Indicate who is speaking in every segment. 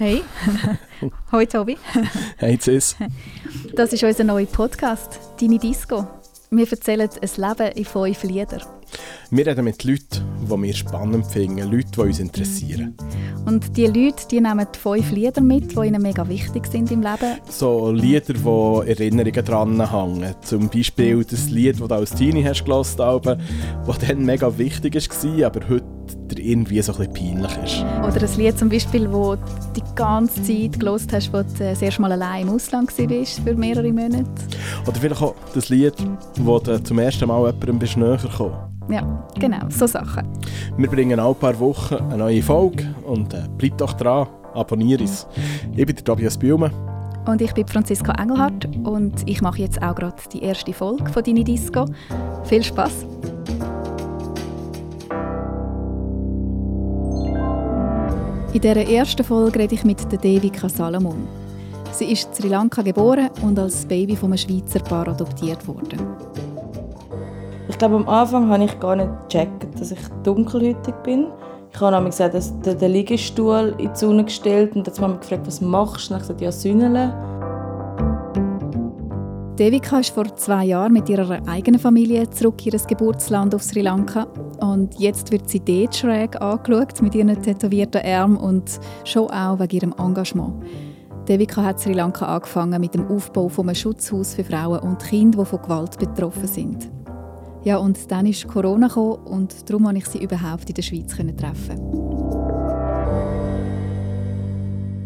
Speaker 1: Hey, hoi Tobi.
Speaker 2: Hey Cis.
Speaker 1: Das ist unser neuer Podcast, Deine Disco. Wir erzählen ein Leben in fünf Liedern.
Speaker 2: Wir reden mit Leuten, die wir spannend finden, Leute, die uns interessieren.
Speaker 1: Und die Leute die nehmen fünf Lieder mit, die ihnen mega wichtig sind im Leben.
Speaker 2: So Lieder, die Erinnerungen dran hängen. Zum Beispiel das Lied, das du als Teenie hast gehört hast, das dann mega wichtig war, aber heute dir irgendwie so ein bisschen peinlich ist.
Speaker 1: Oder ein Lied zum Beispiel, das du die ganze Zeit gehört hast, als du das erste Mal allein im Ausland warst für mehrere Monate.
Speaker 2: Oder vielleicht auch das Lied, wo du zum ersten Mal jemandem bist näher gekommen
Speaker 1: Ja, genau, so Sachen.
Speaker 2: Wir bringen alle paar Wochen eine neue Folge und äh, bleib doch dran, abonniere uns. Ich bin der Tobias Biume.
Speaker 1: Und ich bin Franziska Engelhardt und ich mache jetzt auch gerade die erste Folge von «Deine Disco». Viel Spaß! In dieser ersten Folge rede ich mit Devika Salomon. Sie ist in Sri Lanka geboren und als Baby von einem Schweizer Paar adoptiert worden.
Speaker 3: Ich glaube, am Anfang habe ich gar nicht gecheckt, dass ich dunkelhäutig bin. Ich habe nämlich gesagt, dass der, Liegestuhl in die Sonne gestellt und dann hat mich gefragt, was machst du? Und ich habe gesagt, ja, Sünnele.
Speaker 1: Devika ist vor zwei Jahren mit ihrer eigenen Familie zurück in ihr Geburtsland auf Sri Lanka. Und jetzt wird sie dort schräg angeschaut mit ihren tätowierten Armen und schon auch wegen ihrem Engagement. Devika hat Sri Lanka angefangen mit dem Aufbau von einem Schutzhaus für Frauen und Kinder, die von Gewalt betroffen sind. Ja, und dann ist Corona gekommen und darum konnte ich sie überhaupt in der Schweiz treffen.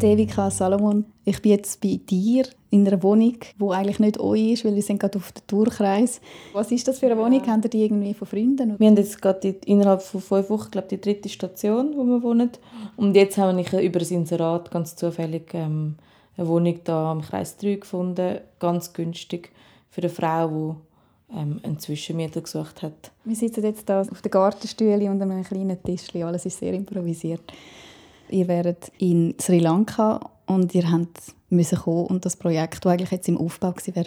Speaker 1: Devika Salomon, ich bin jetzt bei dir in einer Wohnung, die eigentlich nicht euch ist, weil wir sind gerade auf dem Tourkreis. Was ist das für eine Wohnung? Ja. Habt ihr die irgendwie von Freunden?
Speaker 3: Wir haben jetzt gerade innerhalb von fünf Wochen glaube die dritte Station, wo wir wohnen. Und jetzt habe ich über das Inserat ganz zufällig ähm, eine Wohnung da am Kreis 3 gefunden, ganz günstig für eine Frau, die ähm, einen Zwischenmieter gesucht hat.
Speaker 1: Wir sitzen jetzt hier auf der Gartenstühle und einem kleinen Tisch. Alles ist sehr improvisiert. Ihr wäret in Sri Lanka und ihr habt müssen kommen und das Projekt, das eigentlich jetzt im Aufbau war,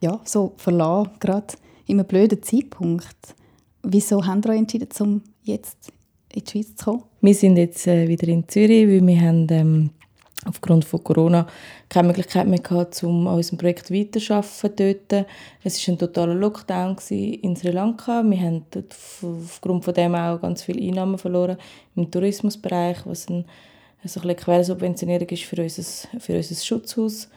Speaker 1: ja, so verlassen, gerade in einem blöden Zeitpunkt. Wieso habt ihr euch entschieden, um jetzt in die Schweiz zu kommen?
Speaker 3: Wir sind jetzt äh, wieder in Zürich, weil wir haben ähm, aufgrund von Corona keine Möglichkeit mehr gehabt, um an unserem Projekt weiterzuarbeiten. Es war ein totaler Lockdown in Sri Lanka. Wir haben aufgrund von dem auch ganz viele Einnahmen verloren im Tourismusbereich, was ein, also eine Quersubventionierung ist für unser, für unser Schutzhaus.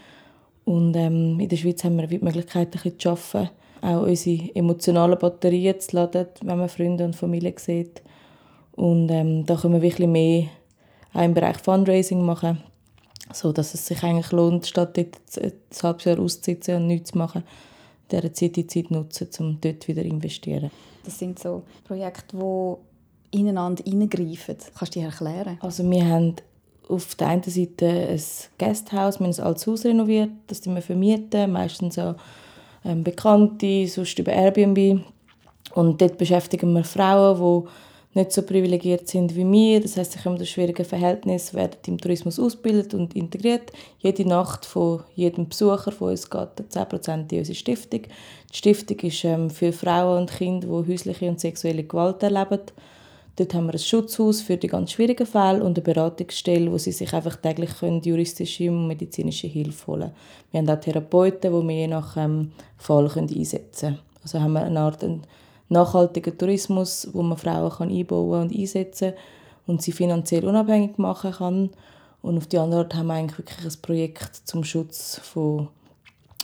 Speaker 3: Und ähm, in der Schweiz haben wir die Möglichkeit, ein bisschen zu arbeiten, auch unsere emotionalen Batterien zu laden, wenn man Freunde und Familie sieht. Und ähm, da können wir wirklich mehr auch im Bereich Fundraising machen so dass es sich eigentlich lohnt, statt dort ein halbes Jahr auszusitzen und nichts zu machen, diese Zeit die Zeit nutzen, um dort wieder zu investieren.
Speaker 1: Das sind so Projekte, die ineinander hineingreifen. Kannst du dir erklären?
Speaker 3: Also wir haben auf der einen Seite ein Gasthaus, wir haben ein altes Haus renoviert, das wir vermieten, meistens auch ähm, Bekannte, sonst über Airbnb. Und dort beschäftigen wir Frauen, die nicht so privilegiert sind wie wir. Das heißt, sie kommen aus schwierigen Verhältnissen, werden im Tourismus ausgebildet und integriert. Jede Nacht von jedem Besucher von uns geht 10% in unsere Stiftung. Die Stiftung ist ähm, für Frauen und Kinder, die häusliche und sexuelle Gewalt erleben. Dort haben wir ein Schutzhaus für die ganz schwierigen Fälle und eine Beratungsstelle, wo sie sich einfach täglich können, juristische und medizinische Hilfe holen können. Wir haben auch Therapeuten, die wir je nach ähm, Fall können einsetzen können. Also haben wir eine Art nachhaltigen Tourismus, wo man Frauen kann einbauen und einsetzen kann und sie finanziell unabhängig machen kann. Und auf die andere Seite haben wir eigentlich wirklich ein Projekt zum Schutz von,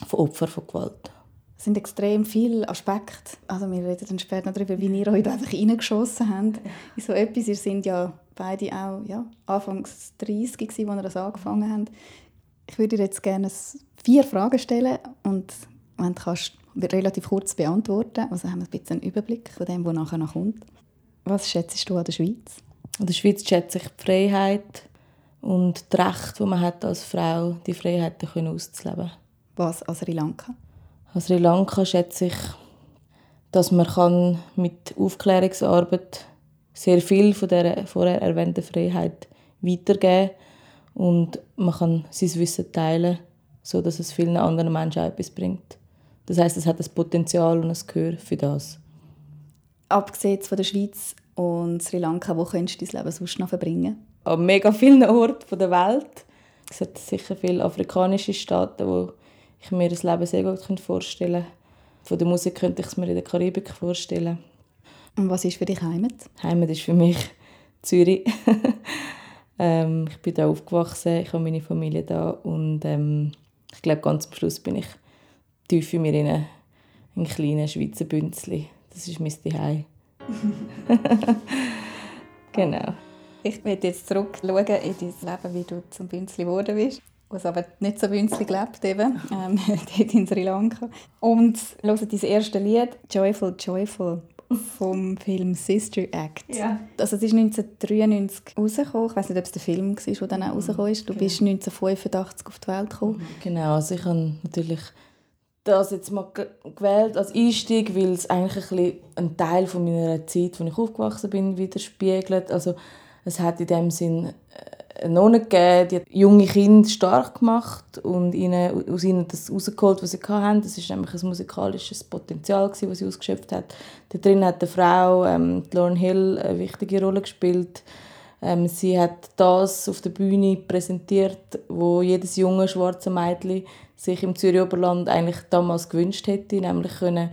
Speaker 3: von Opfern von Gewalt.
Speaker 1: Es sind extrem viele Aspekte. Also wir reden dann später noch darüber, wie ihr euch einfach reingeschossen habt in so etwas. Ihr sind ja beide auch ja, Anfangs 30 gewesen, als ihr das angefangen habt. Ich würde dir jetzt gerne vier Fragen stellen und wenn du kannst, relativ kurz beantworten. Also haben wir ein bisschen einen Überblick von dem, was nachher noch kommt. Was schätzt du an der Schweiz?
Speaker 3: An der Schweiz schätze ich die Freiheit und das Recht, das man hat als Frau, die Freiheiten auszuleben.
Speaker 1: Was an Sri Lanka?
Speaker 3: An Sri Lanka schätze ich, dass man mit Aufklärungsarbeit sehr viel von der vorher erwähnten Freiheit weitergeben kann und man kann sein Wissen teilen, sodass es vielen anderen Menschen etwas bringt. Das heißt, es hat das Potenzial und das Gehör für das.
Speaker 1: Abgesehen von der Schweiz und Sri Lanka, wo könntest du dein Leben sonst noch verbringen?
Speaker 3: An mega vielen Orten der Welt. Es hat sicher viele afrikanische Staaten, wo ich mir das Leben sehr gut vorstellen könnte. Von der Musik könnte ich es mir in der Karibik vorstellen.
Speaker 1: Und was ist für dich Heimat?
Speaker 3: Heimat ist für mich Zürich. ähm, ich bin da aufgewachsen, ich habe meine Familie da und ähm, ich glaube, ganz am Schluss bin ich tief in mir in ein kleines Schweizer Bünzli. Das ist mein Zuhause. genau.
Speaker 1: Ich möchte jetzt zurückschauen in dein Leben, wie du zum Bünzli geworden bist was aber nicht so bünzlig lebt, eben, ähm, dort in Sri Lanka. Und hören dein erstes Lied, «Joyful, Joyful», vom Film «Sister Act».
Speaker 3: Ja.
Speaker 1: Also es ist 1993 rausgekommen. Ich weiß nicht, ob es der Film war, der dann auch rausgekommen ist. Du okay. bist 1985 auf die Welt gekommen.
Speaker 3: Genau, also ich habe natürlich das jetzt mal gewählt als Einstieg, weil es eigentlich ein einen Teil von meiner Zeit, wo ich aufgewachsen bin, widerspiegelt. Also es hat in dem Sinn eine Nonne gegeben, die hat junge Kinder stark gemacht und ihnen, aus ihnen das rausgeholt, was sie hatten. Das war nämlich ein musikalisches Potenzial, das sie ausgeschöpft hat. Da drin hat eine Frau, ähm, Lauren Hill, eine wichtige Rolle gespielt. Ähm, sie hat das auf der Bühne präsentiert, wo jedes junge schwarze Mädchen sich im Zürich Oberland eigentlich damals gewünscht hätte, nämlich können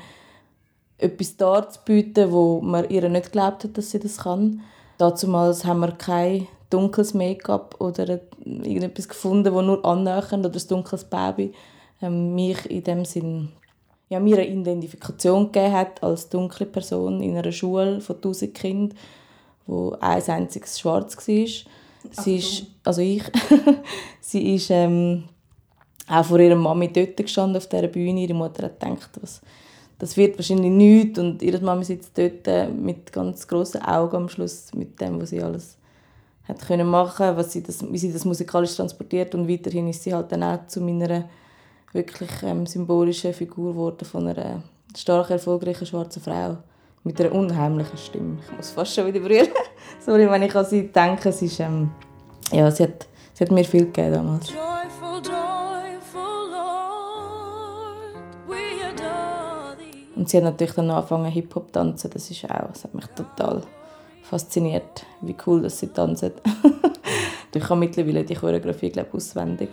Speaker 3: etwas darzubieten, wo man ihr nicht geglaubt hat, dass sie das kann. Damals haben wir keine dunkles Make-up oder irgendetwas gefunden, das nur annähernd oder ein dunkles Baby ähm, mich in dem Sinn ja, mir eine Identifikation gegeben hat als dunkle Person in einer Schule von 1000 Kindern, wo ein einziges Schwarz war. Sie ist, also ich, sie ist ähm, auch vor ihrer Mami dort gestanden auf dieser Bühne. Ihre Mutter hat gedacht, was, das wird wahrscheinlich nichts und ihre Mami sitzt dort äh, mit ganz grossen Augen am Schluss mit dem, was sie alles hat können machen, was sie das, wie sie das musikalisch transportiert und weiterhin ist sie halt dann auch zu meiner wirklich ähm, symbolischen Figur geworden von einer stark erfolgreichen schwarzen Frau mit einer unheimlichen Stimme. Ich muss fast schon wieder brüllen. Sorry, wenn ich an sie denke, sie ist, ähm, ja, sie hat, sie hat mir viel gegeben damals. Und sie hat natürlich dann angefangen Hip-Hop tanzen, das ist auch, das hat mich total fasziniert, wie cool dass sie tanzen. ich kann mittlerweile die Choreografie glaube auswendig.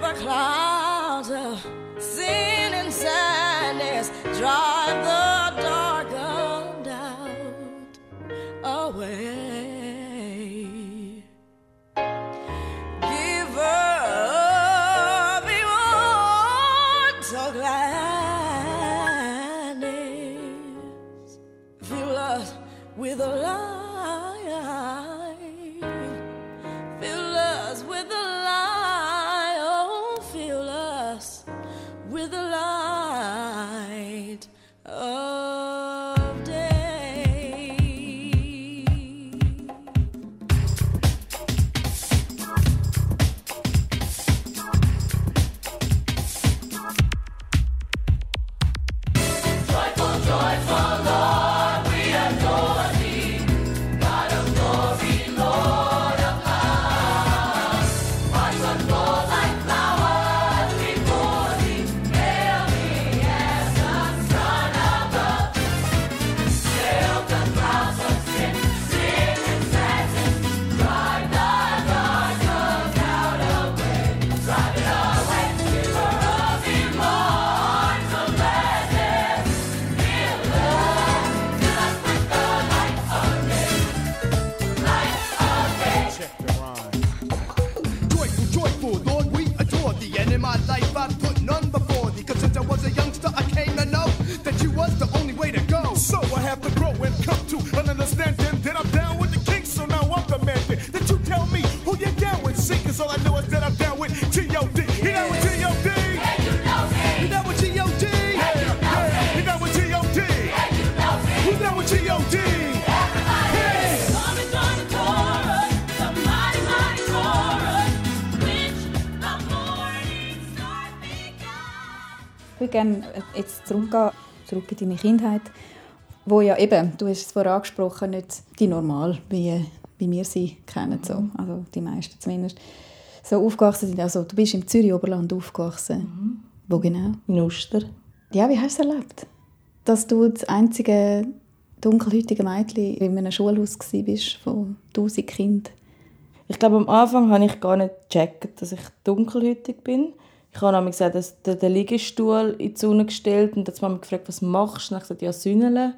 Speaker 3: The clouds of sin and sadness drive
Speaker 1: gerne jetzt zurückgehen, zurück in deine Kindheit, wo ja eben, du hast es vorher angesprochen, nicht die normal, wie, wie wir sie kennen, so. also die meisten zumindest, so aufgewachsen sind. Also du bist im Zürich-Oberland aufgewachsen. Mhm. Wo genau?
Speaker 3: In Oster.
Speaker 1: Ja, wie hast du es erlebt? Dass du das einzige dunkelhäutige Mädchen in einem Schulhaus warst von tausend Kindern.
Speaker 3: Ich glaube, am Anfang habe ich gar nicht gecheckt, dass ich dunkelhäutig bin. Ich habe nämlich gesagt, der, der Liegestuhl in die Sonne gestellt und dann hat mich gefragt, was machst du? Und ich gesagt, ja, Sünnele.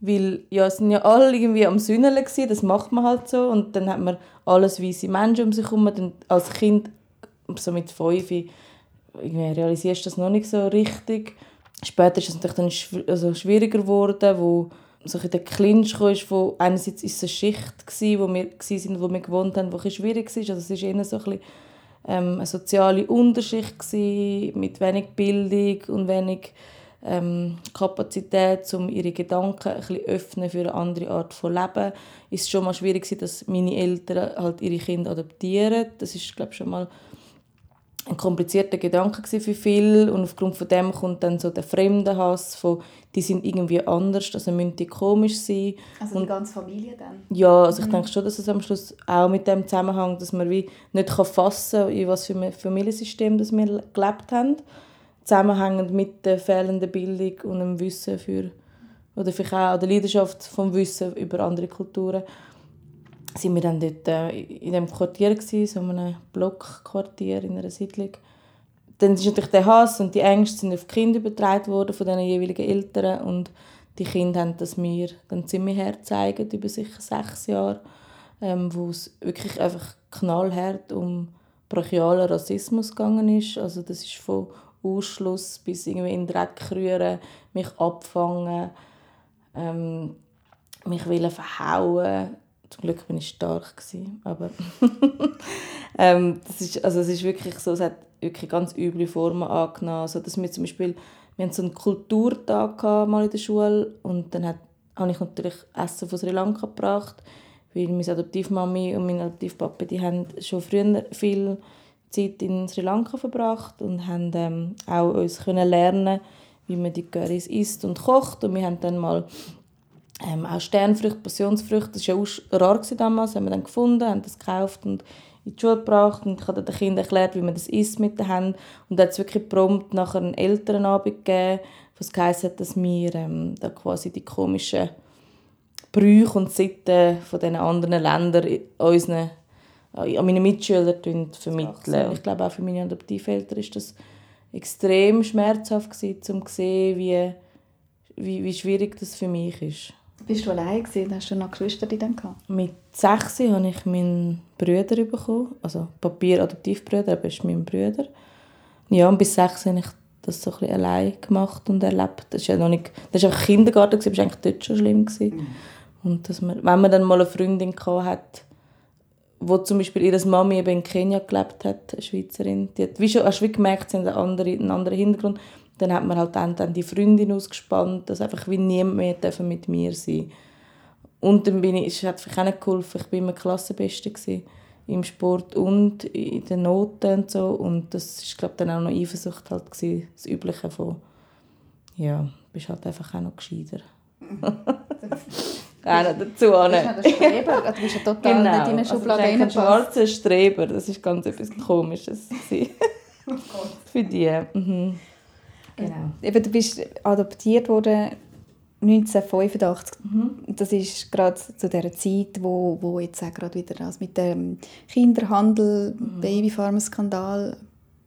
Speaker 3: Weil ja, es sind ja alle irgendwie am Sünneln gewesen, das macht man halt so. Und dann hat man alles weiße Menschen um sich herum. Dann als Kind, so mit fünf, irgendwie realisierst du das noch nicht so richtig. Später ist es natürlich dann also schwieriger geworden, wo so in den Clinch kam, wo einerseits ist es eine Schicht gewesen, wo wir waren, wo wir gewohnt haben, die schwierig war. Also es war eher so ein bisschen, ähm, eine soziale Unterschicht gewesen, mit wenig Bildung und wenig ähm, Kapazität, um ihre Gedanken ein bisschen öffnen für eine andere Art von Leben. Ist schon mal schwierig gewesen, dass meine Eltern halt ihre Kinder adoptieren. Das ist glaube schon mal ein komplizierter Gedanke für viele und aufgrund von dem kommt dann so der Fremdenhass von die sind irgendwie anders, also müssen die komisch sein.
Speaker 1: Also die ganze Familie dann?
Speaker 3: Ja, also ich mhm. denke schon, dass es am Schluss auch mit dem zusammenhängt, dass man wie nicht fassen kann, in was für ein Familiensystem das wir gelebt haben zusammenhängend mit der fehlenden Bildung und dem Wissen für oder vielleicht auch der Leidenschaft vom Wissen über andere Kulturen sind wir dann dort äh, in dem Quartier gewesen, so einem Blockquartier in einer Siedlung. Dann ist natürlich der Hass und die Ängste sind auf die Kinder übertragen worden von den jeweiligen Eltern und die Kinder haben das mir dann ziemlich hergezeigt über sicher sechs Jahre, ähm, wo es wirklich einfach knallhart um brachialen Rassismus gegangen ist. Also das ist von Ausschluss bis irgendwie in den Dreck rühren, mich abfangen, ähm, mich verhauen. Zum Glück bin ich stark gewesen, aber ähm, das ist, also es ist wirklich so, es hat wirklich ganz üble Formen angenommen, so dass wir zum Beispiel, wir hatten so einen Kulturtag mal in der Schule und dann hat, habe ich natürlich Essen von Sri Lanka gebracht, weil meine Adoptivmami und mein Adoptivpapa, die haben schon früher viel Zeit in Sri Lanka verbracht und haben ähm, auch uns können lernen, wie man die Currys isst und kocht. Und wir haben dann mal ähm, auch Sternfrüchte, Passionsfrüchte, das war ja rar damals, haben wir dann gefunden, haben das gekauft und in die Schule gebracht und ich habe den Kindern erklärt, wie man das isst mit den Händen und dann hat es wirklich prompt nachher einen Elternabend gegeben, was geheißen hat, dass wir ähm, da quasi die komischen Brüche und Sitten von den anderen Ländern unseren an meine Mitschüler vermitteln. Ich glaube, auch für meine Adoptiveltern ist das extrem schmerzhaft gewesen, um zu sehen, wie, wie, wie schwierig das für mich ist.
Speaker 1: Bist du allein gewesen? Hast du noch Geschwister dann gehabt?
Speaker 3: Mit sechs habe ich meinen Bruder bekommen, also Papier-Adoptivbrüder, aber ist mein Bruder. Ja, und bis sechs habe ich das so ein bisschen allein gemacht und erlebt. Das war ja noch nicht, das war Kindergarten, das war eigentlich dort schon schlimm. Gewesen. Mhm. Und dass man, wenn man dann mal eine Freundin hatte, wo zum Beispiel ihre Mami eben in Kenia gelebt hat, eine Schweizerin, die hat wie schon, hast du wie gemerkt, sie hat einen anderen, einen anderen Hintergrund. Dann hat man halt dann, dann die Freundin ausgespannt, dass einfach wie niemand mehr mit mir sein Und dann bin ich, es hat vielleicht auch nicht geholfen, ich war immer Klassenbeste gewesen, im Sport und in den Noten und so. Und das war, glaube dann auch noch Eifersucht halt gewesen, das Übliche von, ja, bist halt einfach auch noch gescheiter. noch dazu. Du bist
Speaker 1: ja der Streber, du bist ja total genau. nicht in eine Schublade
Speaker 3: also ein schwarzer Streber, das ist ganz etwas Komisches für die. Mhm.
Speaker 1: Genau. Eben, du bist adoptiert worden 1985. Mhm. Das ist gerade zu der Zeit, wo, wo jetzt auch gerade wieder das mit dem Kinderhandel, mhm. Babyfarmer-Skandal,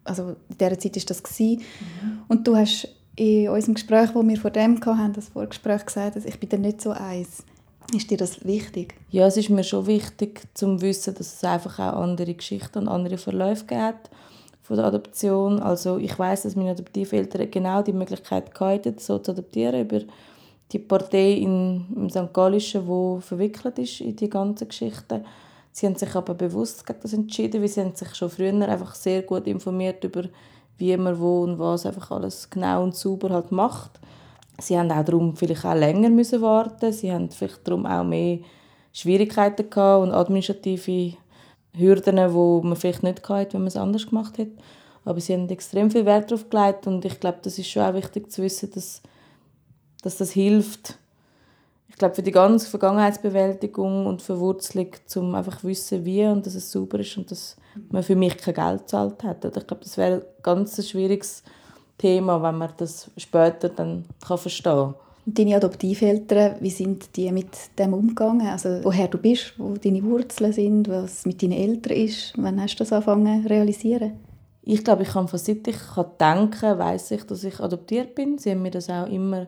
Speaker 1: also in dieser Zeit ist das gewesen. Mhm. Und du hast in unserem Gespräch, wo wir vor dem hatten, das Vorgespräch gesagt, dass ich bin nicht so eins. Ist dir das wichtig?
Speaker 3: Ja, es ist mir schon wichtig, zu wissen, dass es einfach auch andere Geschichten und andere Verläufe gibt von der Adoption. Also ich weiß, dass meine Adoptiveltern genau die Möglichkeit hatten, so zu adoptieren über die Partei in, im St. Gallischen, die verwickelt ist in die ganze Geschichte. Sie haben sich aber bewusst gegen das entschieden, weil sie haben sich schon früher einfach sehr gut informiert über wie man wo und was einfach alles genau und sauber halt macht. Sie haben auch darum vielleicht auch länger müssen warten. Sie haben vielleicht darum auch mehr Schwierigkeiten gehabt und administrative Hürden, die man vielleicht nicht hatte, wenn man es anders gemacht hätte. Aber sie haben extrem viel Wert darauf gelegt und ich glaube, das ist schon auch wichtig zu wissen, dass, dass das hilft. Ich glaube, für die ganze Vergangenheitsbewältigung und Verwurzelung, um einfach zu wissen, wie und dass es sauber ist und dass
Speaker 4: man für mich kein Geld gezahlt hat. Ich glaube, das wäre ein ganz schwieriges Thema, wenn man das später dann verstehen kann.
Speaker 1: Deine Adoptiveltern, wie sind die mit dem umgegangen? Also woher du bist, wo deine Wurzeln sind, was mit deinen Eltern ist? Wann hast du das angefangen zu realisieren?
Speaker 4: Ich glaube, ich kann von seit ich denken kann, weiss ich, dass ich adoptiert bin. Sie haben mir das auch immer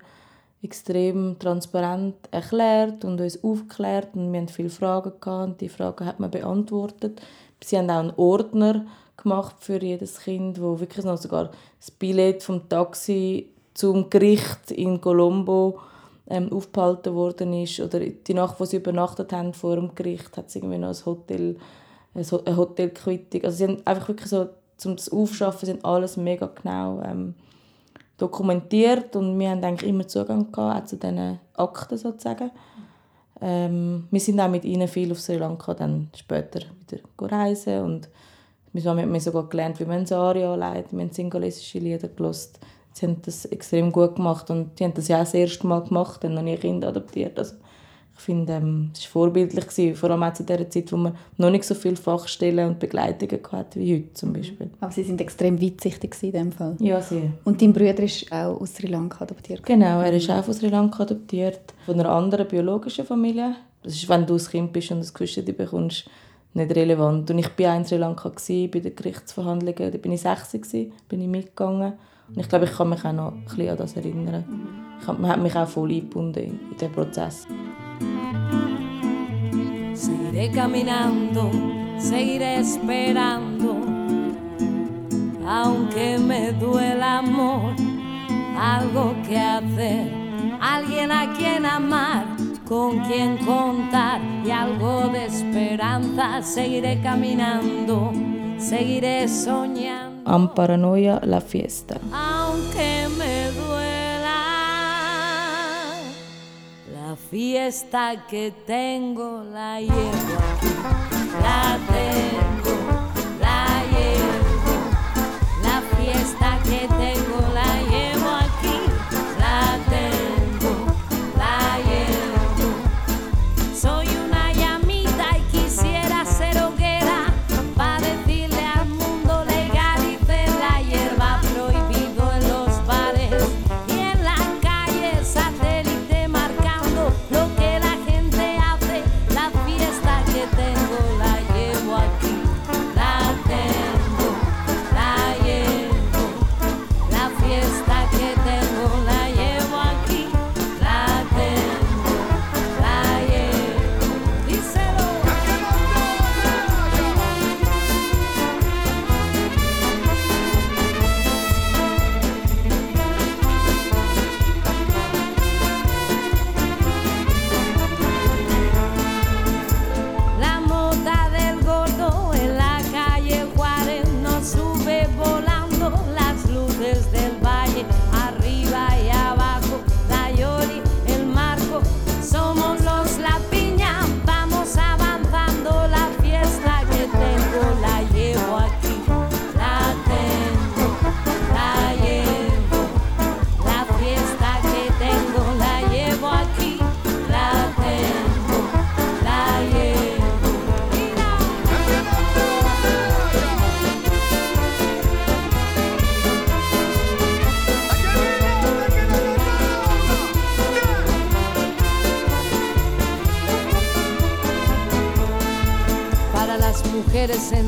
Speaker 4: extrem transparent erklärt und uns aufgeklärt und wir hatten viele Fragen gehabt und die Fragen hat man beantwortet. Sie haben auch einen Ordner gemacht für jedes Kind, wo wirklich noch sogar das Billett vom Taxi zum Gericht in Colombo ähm, aufgehalten worden ist oder die Nacht, wo sie übernachtet haben vor dem Gericht, hat sie irgendwie noch ein Hotel, eine Hotelquittung. Also sie haben einfach wirklich so, zum das Aufschaffen sind alles mega genau ähm, dokumentiert und wir haben eigentlich immer Zugang gehabt, auch zu diesen Akten sozusagen. Ähm, wir sind auch mit ihnen viel auf Sri Lanka dann später wieder reisen und wir haben sogar gelernt, wie man Saria leitet, wir haben singolesische Lieder gelost. Sie haben das extrem gut gemacht und die haben das ja auch das erste Mal gemacht, haben noch nie Kinder adoptiert. Also ich finde, ähm, es war vorbildlich, gewesen, vor allem auch zu der Zeit, wo man noch nicht so viele Fachstellen und Begleitungen hatte wie heute zum Beispiel.
Speaker 1: Aber Sie sind extrem weitsichtig in diesem Fall.
Speaker 4: Ja, sehr.
Speaker 1: Und dein Bruder ist auch aus Sri Lanka adoptiert?
Speaker 4: Genau, er ist auch aus Sri Lanka adoptiert, von einer anderen biologischen Familie. Das ist, wenn du ein Kind bist und ein Küsschen bekommst, nicht relevant. Und ich war in Sri Lanka bei den Gerichtsverhandlungen, da bin ich 16, bin ich mitgegangen. Und ich glaube, ich kann mich auch noch ein bisschen an das erinnern. Man hat mich auch voll eingebunden in Prozess. Seguiré caminando, seguiré esperando, aunque me duela amor, algo que hacer, alguien a quien amar, con quien contar y algo de esperanza. Seguiré caminando, seguiré soñando. Amparanoia la fiesta. Aunque me duela la fiesta que tengo la llevo la tengo, la llevo, la fiesta que tengo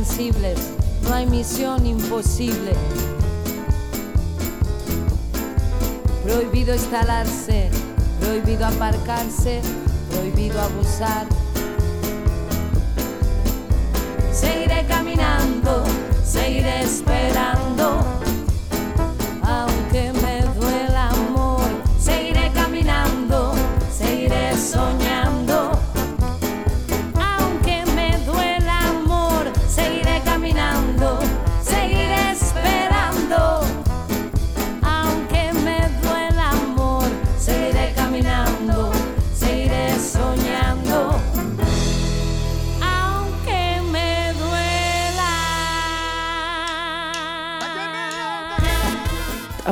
Speaker 4: sensibles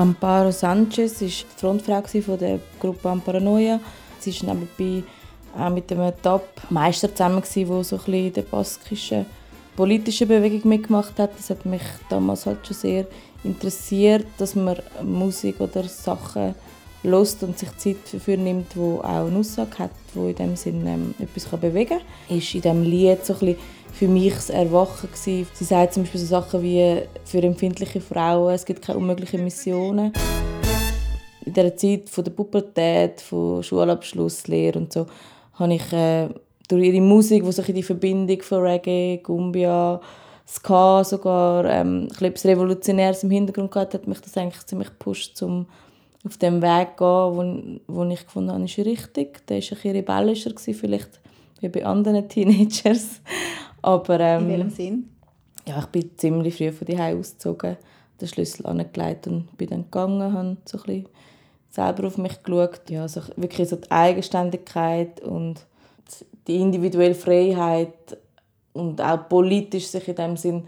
Speaker 4: Amparo Sanchez war die Frontfrau von der Gruppe Amparanoia. Sie war nebenbei auch mit einem Top-Meister zusammen, der so in der baskischen
Speaker 3: politischen Bewegung mitgemacht hat. Das hat mich damals halt schon sehr interessiert, dass man Musik oder Sachen Lust und sich Zeit dafür nimmt, wo auch eine Aussage hat, wo in dem Sinne ähm, etwas bewegen kann. Ist in diesem Lied so ein bisschen für mich das Erwachen gewesen. Sie sagt zum Beispiel so Sachen wie für empfindliche Frauen, es gibt keine unmöglichen Missionen. In dieser Zeit von der Pubertät, von Schulabschluss, Lehre und so, habe ich äh, durch ihre Musik, wo sich die Verbindung von Reggae, Gumbia, Ska sogar ähm, etwas Revolutionäres im Hintergrund gehabt hat, mich das eigentlich ziemlich gepusht, um auf dem Weg zu gehen, wo, wo ich gefunden habe, ist richtig. Der war ein bisschen rebellischer, vielleicht wie bei anderen Teenagers. Aber, ähm,
Speaker 1: In welchem Sinn?
Speaker 3: Ja, ich bin ziemlich früh von daheim ausgezogen, den Schlüssel angelegt und bin dann gegangen, habe so ein bisschen selber auf mich geschaut. Ja, also wirklich so die Eigenständigkeit und die individuelle Freiheit und auch politisch sich in dem Sinn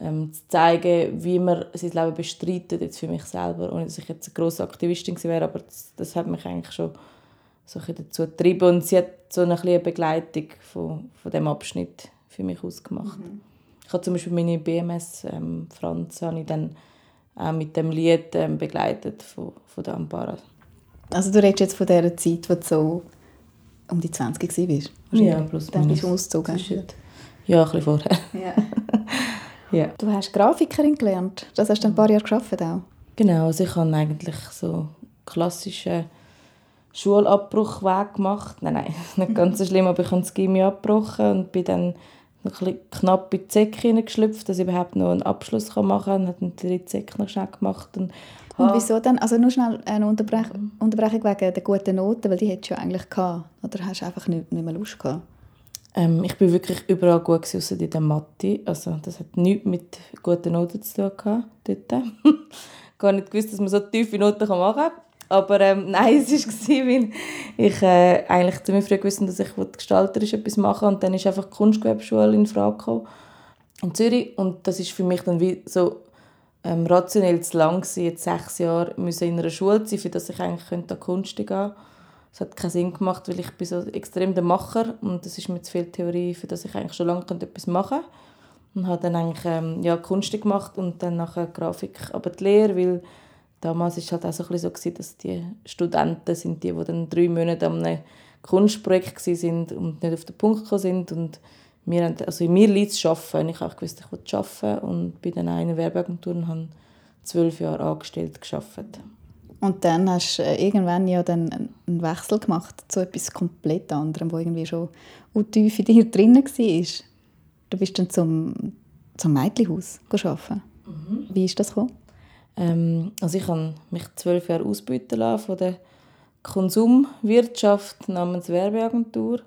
Speaker 3: ähm, zu zeigen, wie man sein Leben bestreitet, jetzt für mich selber, ohne dass ich jetzt eine grosse Aktivistin wäre, aber das, das hat mich eigentlich schon so ein dazu getrieben und sie hat so eine kleine Begleitung von, von dem Abschnitt für mich ausgemacht. Mhm. Ich habe zum Beispiel meine BMS ähm, Franz habe ich dann auch mit dem Lied ähm, begleitet von, von der Ampara.
Speaker 1: Also du redest jetzt von der Zeit, wo du so um die 20 warst?
Speaker 3: Ja, plus
Speaker 1: Dann bist du ausgezogen.
Speaker 3: Ja, ein bisschen vorher.
Speaker 1: Ja. ja. Du hast Grafikerin gelernt. Das hast du ein paar Jahre geschafft auch.
Speaker 3: Genau, also ich habe eigentlich so klassische Schulabbruchweg gemacht. Nein, nein, nicht ganz so schlimm, aber ich habe das Gimmi abgebrochen und bin dann ein knapp in die Zecke hineingeschlüpft, dass ich überhaupt noch einen Abschluss machen kann. Und habe den dritten Zecke noch schnell gemacht. Und,
Speaker 1: und wieso dann? Also nur schnell eine Unterbrech Unterbrechung wegen der guten Noten, weil die hättest du ja eigentlich gehabt. Oder hast du einfach nicht, nicht mehr Lust gehabt?
Speaker 3: Ähm, ich bin wirklich überall gut außer in der Mathe. Also das hat nichts mit guten Noten zu tun gehabt, dort. Gar nicht gewusst, dass man so tiefe Noten machen kann. Aber ähm, nein, es war, weil ich äh, eigentlich ziemlich früh gewusst dass ich gestalterisch etwas machen und dann ist einfach die Kunstgewerbeschule in Frage gekommen, in Zürich. Und das ist für mich dann wie so ähm, rationell zu lang gewesen, jetzt sechs Jahre müssen in einer Schule sein, für dass ich eigentlich könnte an Kunst gehen könnte. Es hat keinen Sinn gemacht, weil ich bin so extrem der Macher und das ist mir zu viel Theorie, für dass ich eigentlich schon lange etwas machen könnte. Und habe dann eigentlich ähm, ja, Kunst gemacht und dann nachher Grafik, aber die Lehre, weil damals war es halt auch so, so gewesen, dass die Studenten sind, die, die dann drei Monate an einem Kunstprojekt sind und nicht auf den Punkt gekommen sind und mir, also mir liegt es arbeiten. Ich habe gewusst, ich will arbeiten und bin dann auch in einer Werbeagentur und habe zwölf Jahre angestellt gearbeitet.
Speaker 1: Und dann hast du äh, irgendwann ja dann einen Wechsel gemacht zu etwas komplett anderem, wo irgendwie schon tief in dir drin war. Du bist dann zum, zum Mädchenhaus arbeiten. Mhm. Wie ist das gekommen?
Speaker 3: Ähm, also ich habe mich zwölf Jahre ausbeuten lassen von der Konsumwirtschaft namens Werbeagentur.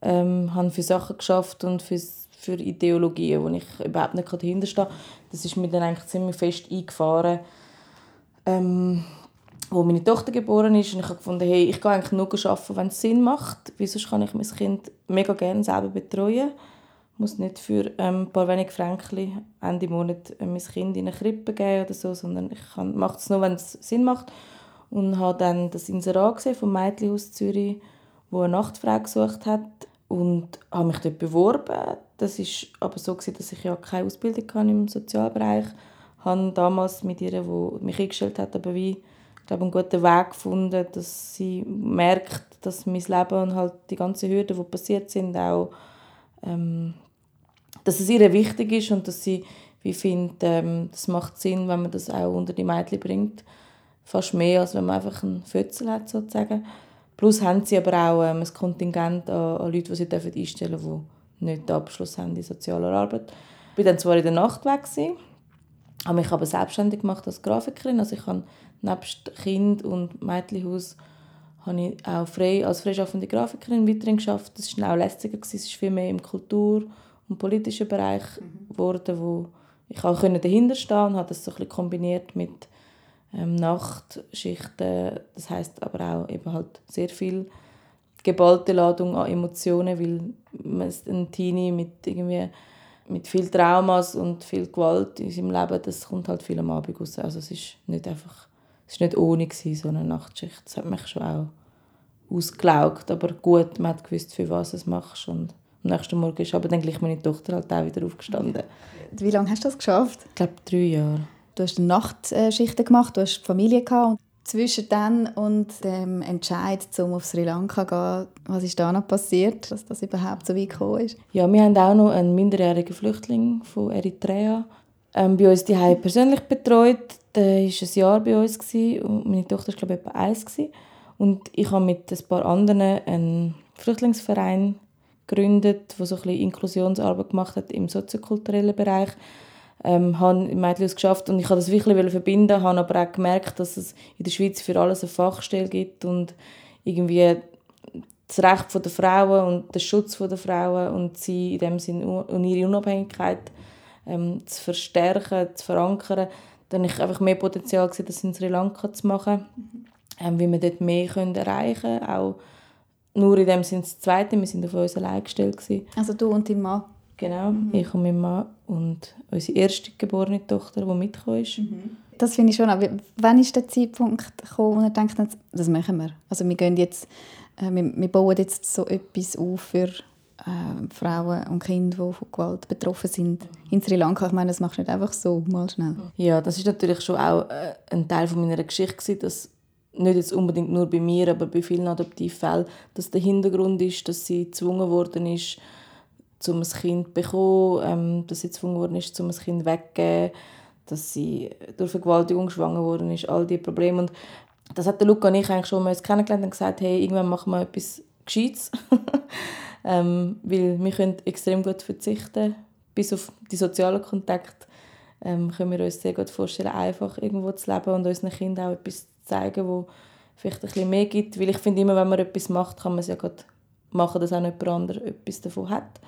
Speaker 3: Ähm, habe für Sachen geschafft und für, für Ideologien, wo ich überhaupt nicht dahinter stehe. Das ist mir dann eigentlich ziemlich fest eingefahren. Ähm, wo meine Tochter geboren ist und ich habe gefunden, hey, ich gehe eigentlich nur arbeiten, wenn es Sinn macht. Wieso kann ich mein Kind mega gerne selber betreuen? Muss nicht für ähm, ein paar wenige Fränkchen Ende Monat äh, mein Kind in eine Krippe geben oder so, sondern ich mache es nur, wenn es Sinn macht. Und habe dann das Inserat gesehen vom Mädchenhaus Zürich, wo eine Nachtfrau gesucht hat und habe mich dort beworben. Das ist aber so dass ich ja keine Ausbildung hatte im Sozialbereich. Ich habe damals mit ihr, die mich eingestellt hat, aber wie ich glaube, einen guten Weg gefunden, dass sie merkt, dass mein Leben und halt die ganzen Hürden, die passiert sind, auch ähm, dass es ihr wichtig ist und dass sie wie findet, ähm, das macht Sinn, wenn man das auch unter die Mädchen bringt. Fast mehr, als wenn man einfach einen Fötzel hat, sozusagen. Plus haben sie aber auch ähm, ein Kontingent an, an Leute, die sie dürfen einstellen dürfen, die nicht den Abschluss haben in sozialer Arbeit. Ich war dann zwar in der Nacht weg, habe mich aber selbstständig gemacht als Grafikerin. Also ich habe nebst Kind und Mädchenhaus habe ich auch frei, als freischaffende Grafikerin weiterhin geschafft. Das war auch lästiger, es ist viel mehr im Kultur- und politischen Bereich mhm. geworden, wo ich auch dahinter stehen und habe das so ein bisschen kombiniert mit ähm, Nachtschichten. Das heißt aber auch eben halt sehr viel geballte Ladung an Emotionen, weil man ein Teenie mit irgendwie mit viel Traumas und viel Gewalt in seinem Leben, das kommt halt viel am Abend raus. Also es ist nicht einfach es war nicht ohne, so eine Nachtschicht. Das hat mich schon auch ausgelaugt. Aber gut, man hat gewusst, für was es machst und Am nächsten Morgen ist aber dann gleich meine Tochter halt auch wieder aufgestanden.
Speaker 1: Wie lange hast du das geschafft?
Speaker 3: Ich glaube, drei Jahre.
Speaker 1: Du hast Nachtschichten gemacht, du hast Familie gehabt. Zwischen dann und dem Entscheid, um auf Sri Lanka zu gehen, was ist da noch passiert, dass das überhaupt so weit gekommen ist?
Speaker 3: Ja, wir haben auch noch einen minderjährigen Flüchtling von Eritrea ähm, bei uns die persönlich betreut. Der war ein Jahr bei uns und meine Tochter war glaube ich etwa eins. Und ich habe mit ein paar anderen einen Flüchtlingsverein gegründet, der so ein bisschen Inklusionsarbeit gemacht hat im soziokulturellen Bereich ähm, habe im geschafft und ich wollte das wirklich verbinden, habe aber auch gemerkt, dass es in der Schweiz für alles eine Fachstelle gibt und irgendwie das Recht der Frauen und der Schutz der Frauen und sie in dem Sinn und ihre Unabhängigkeit ähm, zu verstärken, zu verankern, dann ich einfach mehr Potenzial gesehen, das in Sri Lanka zu machen, ähm, wie wir dort mehr können erreichen können, auch nur in dem Sinn das Zweite, wir sind auf uns allein gestellt gewesen.
Speaker 1: Also du und dein Mann?
Speaker 3: Genau, mhm. ich und mein Mann und unsere erste geborene Tochter, die mitgekommen ist. Mhm.
Speaker 1: Das finde ich schon. Aber wann ist der Zeitpunkt gekommen, wo er denkt, das machen wir? Also wir, gehen jetzt, äh, wir, wir bauen jetzt so etwas auf für äh, Frauen und Kinder, die von Gewalt betroffen sind in Sri Lanka. Ich meine, das machst du nicht einfach so, mal schnell.
Speaker 3: Ja, das ist natürlich schon auch äh, ein Teil von meiner Geschichte, dass nicht jetzt unbedingt nur bei mir, aber bei vielen Adoptivfällen, dass der Hintergrund ist, dass sie gezwungen worden ist, um ein Kind zu bekommen, ähm, dass sie gezwungen worden ist, um ein Kind wegzugeben, dass sie durch Vergewaltigung schwanger worden ist, all diese Probleme. Und das hat der Luca und ich eigentlich schon mal kennengelernt und gesagt, hey, irgendwann machen wir etwas Gescheites. ähm, weil wir können extrem gut verzichten, bis auf die sozialen Kontakte ähm, können wir uns sehr gut vorstellen, einfach irgendwo zu leben und unseren Kindern auch etwas zu zeigen, wo vielleicht ein bisschen mehr gibt. Weil ich finde immer, wenn man etwas macht, kann man es ja gut machen, dass auch jemand anderes etwas davon hat.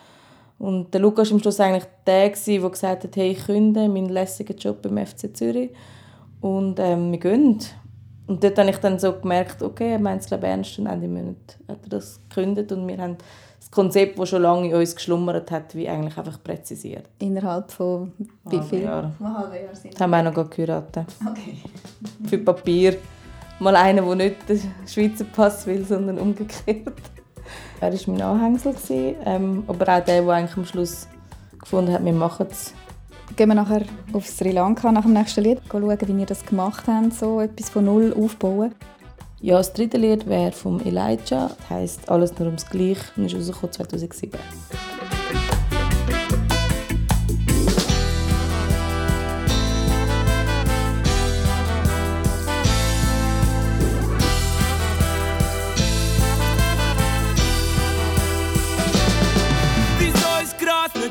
Speaker 3: Und der Lukas war am Schluss eigentlich der, der gesagt hat, hey, ich künde meinen lässigen Job beim FC Zürich und ähm, wir gehen. Und dort habe ich dann so gemerkt, okay, er meint es glaube ernst und Ende Monat hat er das gekündigt und wir haben das Konzept, das schon lange in uns geschlummert hat, wie eigentlich einfach präzisiert.
Speaker 1: Innerhalb von wie viel
Speaker 3: Jahren? Ein halbes Jahr sind haben wir auch noch geheiratet. Okay. Für Papier. Mal einer, der nicht den Schweizer Pass will, sondern umgekehrt. Er war mein Anhängsel, ähm, aber auch der, der eigentlich am Schluss gefunden hat, wir machen es.
Speaker 1: Gehen wir nachher auf Sri Lanka nach dem nächsten Lied, schauen, wie ihr das gemacht habt, so etwas von null aufbauen.
Speaker 3: Ja, das dritte Lied wäre von Elijah, das heisst «Alles nur ums Gleich» und ist 2007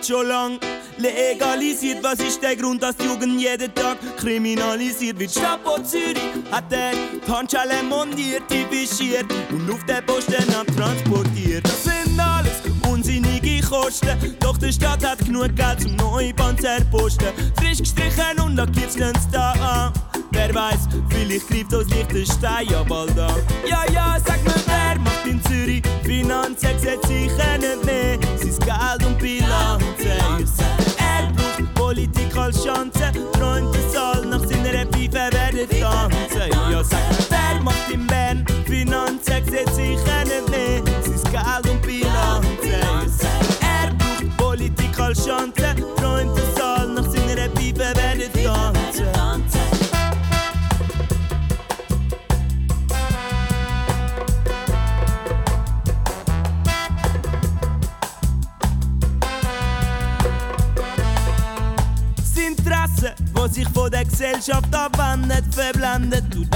Speaker 5: nicht schon lang legalisiert. Was ist der Grund, dass die Jugend jeden Tag kriminalisiert wird? Stadt Zürich hat er die Handschellen montiert, divischiert und auf den Posten transportiert. Das sind alles unsinnige Kosten, doch die Stadt hat genug Geld zum Neubahn zu erposten. Frisch gestrichen und lackiert stehen da an. Wer weiß, vielleicht greift uns Liechtenstein ja bald an. Ja, ja, sag mir, wer macht in Zürich Finanzen, sicher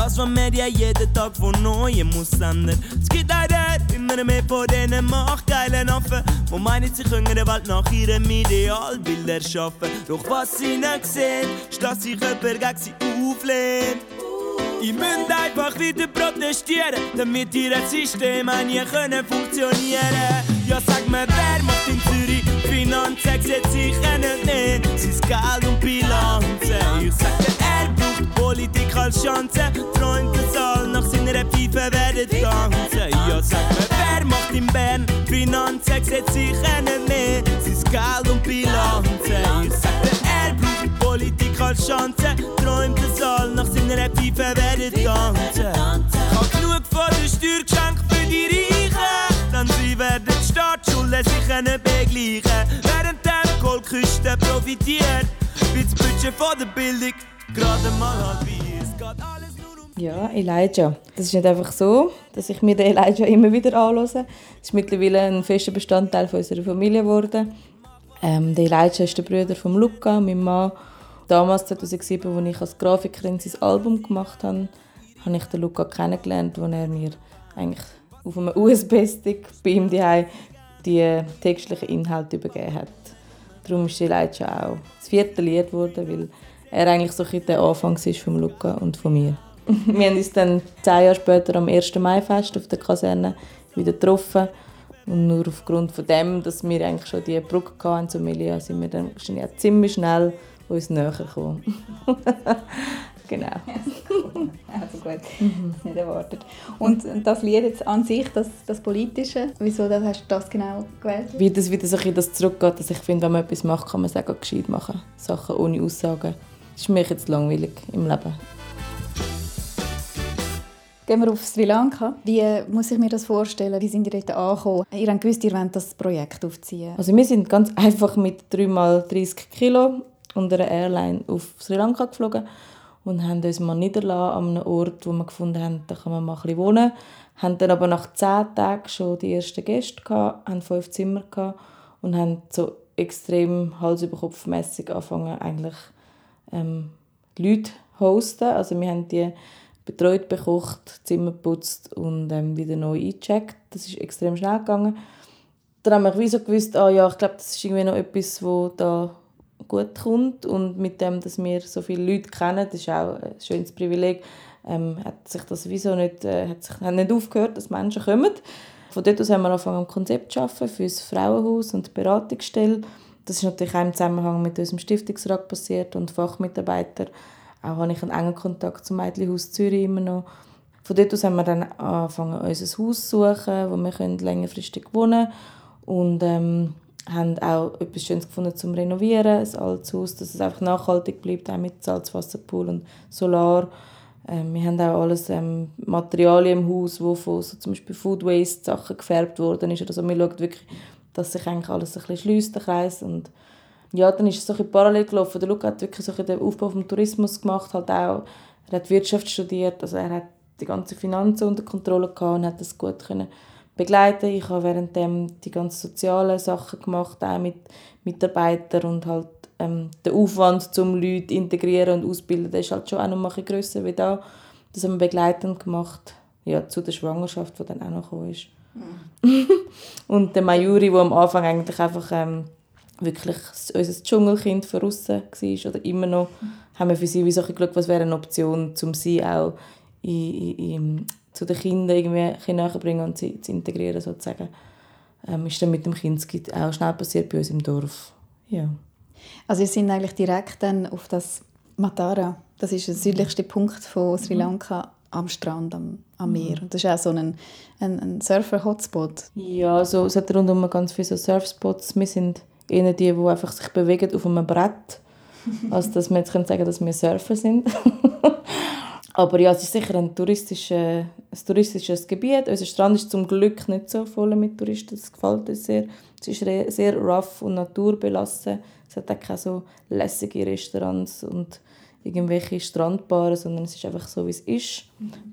Speaker 5: das, was Medien jeden Tag von Neuem muss senden. Es gibt leider immer mehr von diesen machtgeilen Affen, die meinen, sie können der Welt nach ihrem Idealbild erschaffen. Doch was sie nicht sehen, ist, dass sich jemand gegen sie auflehnt. Ihr müsst einfach wieder protestieren, damit ihr System nie können funktionieren. Ja, sag mir, wer macht in Zürich Finanzen? Sieht sicher nicht mehr sein Geld und Bilanzen. Ich sag dir, er braucht Politik als Chance. Träumt es all nach seiner Pfeife werden tanzen. Ja, sag mir, wer macht in Bern Finanzen? Sieht sicher nicht mehr sein Geld und Bilanzen. Ich sag dir, er braucht Politik als Chance. Träumt es nach seiner Pfeife werden tanzen. Hab genug von der Steuergeschenk für die Reichen, dann sie werden Staatsschuld Null sich begleichen Während der Goldküste profitiert, wird das Budget von der Bildung
Speaker 3: Ja, Elijah. Das ist nicht einfach so, dass ich mir den Elijah immer wieder anhöre. Es ist mittlerweile ein fester Bestandteil unserer Familie geworden. Ähm, der Elijah ist der Bruder von Luca, meinem Mann. Damals, 2007, als ich als Grafikerin sein Album gemacht habe, habe ich den Luca kennengelernt, wo er mir eigentlich auf einem USB-Stick bei ihm daheim die textlichen Inhalte übergeben hat. Darum ist Elijah auch das vierte Lied geworden, weil er eigentlich so ein der Anfang ist von Luca und von mir. Wir haben uns dann zehn Jahre später am 1. Mai-Fest auf der Kaserne wieder getroffen. Und nur aufgrund von dem, dass wir eigentlich schon die Brücke hatten zu Melia, sind wir dann ziemlich schnell uns näher gekommen. genau.
Speaker 1: also gut, mhm. nicht erwartet. Und das Lied jetzt an sich, das, das Politische, wieso das hast du das genau gewählt?
Speaker 3: Wie das wieder so ein das zurückgeht, dass ich finde, wenn man etwas macht, kann man sagen, gescheit machen. Sachen ohne Aussagen. Das ist mir jetzt langweilig im Leben.
Speaker 1: Gehen wir auf Sri Lanka. Wie muss ich mir das vorstellen? Wie sind ihr dort angekommen? Ihr habt gewusst, ihr wollt das Projekt aufziehen.
Speaker 3: Also wir sind ganz einfach mit 3x30 Kilo und einer Airline auf Sri Lanka geflogen und haben uns mal niedergelassen an einem Ort, wo wir gefunden haben, da kann man mal ein bisschen wohnen. Haben dann aber nach zehn Tagen schon die ersten Gäste gehabt, haben fünf Zimmer gehabt und haben so extrem Hals über Kopf mäßig angefangen, eigentlich ähm, Leute hosten. Also wir haben die betreut, bekocht, Zimmer geputzt und ähm, wieder neu eingecheckt. Das ist extrem schnell gegangen. Dann haben wir so gewusst, ah ja, ich glaube, das ist irgendwie noch etwas, wo da gut kommt und mit dem, dass wir so viele Leute kennen, das ist auch ein schönes Privileg, ähm, hat sich das wieso nicht, äh, hat sich, hat nicht aufgehört, dass Menschen kommen. Von dort aus haben wir angefangen, ein Konzept zu arbeiten für das Frauenhaus und die Beratungsstelle. Das ist natürlich auch im Zusammenhang mit unserem Stiftungsrat passiert und Fachmitarbeiter. Auch habe ich einen engen Kontakt zum Mädchenhaus Zürich immer noch. Von dort aus haben wir dann angefangen, unser Haus zu suchen, wo wir längerfristig wohnen können. Und ähm, haben auch etwas Schönes gefunden zum Renovieren, ein altes Haus, dass es einfach nachhaltig bleibt, auch mit Salzwasserpool und Solar. Ähm, wir haben auch alles ähm, Materialien im Haus, wo von so zum Beispiel Food Waste Sachen gefärbt worden ist. Also wir schauen wirklich, dass sich eigentlich alles ein bisschen schließt, der Kreis. Und ja, dann ist es so ein parallel gelaufen. Der Luca hat wirklich so den Aufbau vom Tourismus gemacht, halt auch, er hat Wirtschaft studiert, also er hat die ganze Finanzen unter Kontrolle gehabt und hat das gut können begleiten. Ich habe währenddem die ganzen sozialen Sachen gemacht, auch mit Mitarbeitern und halt ähm, der Aufwand, um Leute integrieren und auszubilden, der ist halt schon auch noch mal grösser wie da. Das haben wir begleitend gemacht, ja, zu der Schwangerschaft, die dann auch noch gekommen ist. Mhm. und der Mayuri, der am Anfang eigentlich einfach ähm, wirklich unser Dschungelkind von außen war oder immer noch, haben wir für sie wie so geschaut, was wäre eine Option, um sie auch in, in, zu den Kindern irgendwie näher bringen und sie zu integrieren sozusagen. Ähm, ist dann mit dem Kindskind auch schnell passiert bei uns im Dorf. Ja.
Speaker 1: Also wir sind eigentlich direkt dann auf das Matara, das ist der südlichste Punkt von Sri mhm. Lanka, am Strand, am, am Meer. Und das ist auch so ein, ein, ein Surfer-Hotspot.
Speaker 3: Ja, also, es hat rundum ganz viele so Surfspots. Wir sind eher die, die einfach sich bewegen auf einem Brett, als dass wir jetzt sagen können, dass wir Surfer sind. Aber ja, es ist sicher ein, touristische, ein touristisches Gebiet. Unser Strand ist zum Glück nicht so voll mit Touristen. Das gefällt uns sehr. Es ist sehr rough und naturbelassen. Es hat auch keine so lässige Restaurants und irgendwelche Strandbaren, sondern es ist einfach so, wie es ist.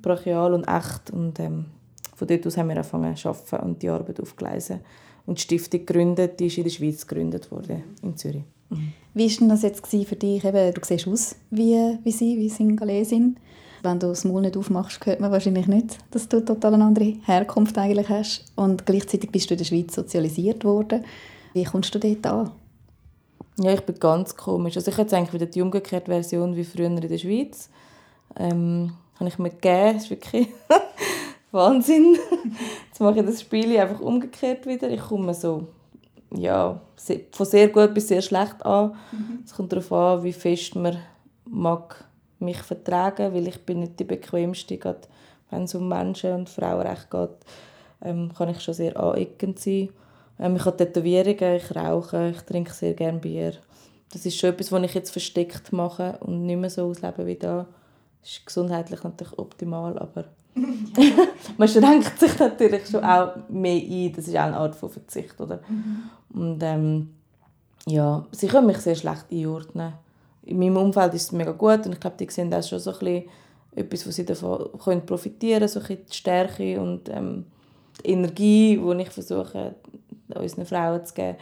Speaker 3: Brachial und echt. Und ähm, von dort aus haben wir angefangen zu arbeiten und die Arbeit aufgeleisen. Und die Stiftung gegründet, die ist in der Schweiz gegründet worden, in Zürich.
Speaker 1: Mhm. Wie war das jetzt für dich? Eben, du siehst aus wie, wie sie, wie Singalesin wenn du das Maul nicht aufmachst, hört man wahrscheinlich nicht, dass du total eine andere Herkunft eigentlich hast. Und gleichzeitig bist du in der Schweiz sozialisiert worden. Wie kommst du dort an?
Speaker 3: Ja, ich bin ganz komisch. Also ich hätte eigentlich wieder die umgekehrte Version wie früher in der Schweiz. Ähm, habe ich mir gegeben. Das ist wirklich Wahnsinn. Jetzt mache ich das Spiel einfach umgekehrt wieder. Ich komme so ja, von sehr gut bis sehr schlecht an. Mhm. Es kommt darauf an, wie fest man mag mich vertragen, weil ich bin nicht die bequemste, gerade wenn es um Menschen und Frauenrechte geht, ähm, kann ich schon sehr aneckend sein. Ähm, ich habe Tätowierungen, ich rauche, ich trinke sehr gerne Bier. Das ist schon etwas, was ich jetzt versteckt mache und nicht mehr so auslebe wie da. Das ist gesundheitlich natürlich optimal, aber man schränkt sich natürlich schon auch mehr ein. Das ist auch eine Art von Verzicht, oder? Mhm. Und ähm, ja, sie können mich sehr schlecht einordnen. In meinem Umfeld ist es mega gut und ich glaube, die sehen das schon so ein bisschen etwas, was sie davon können profitieren können, so ein bisschen die Stärke und ähm, die Energie, die ich versuche, unseren Frauen zu geben.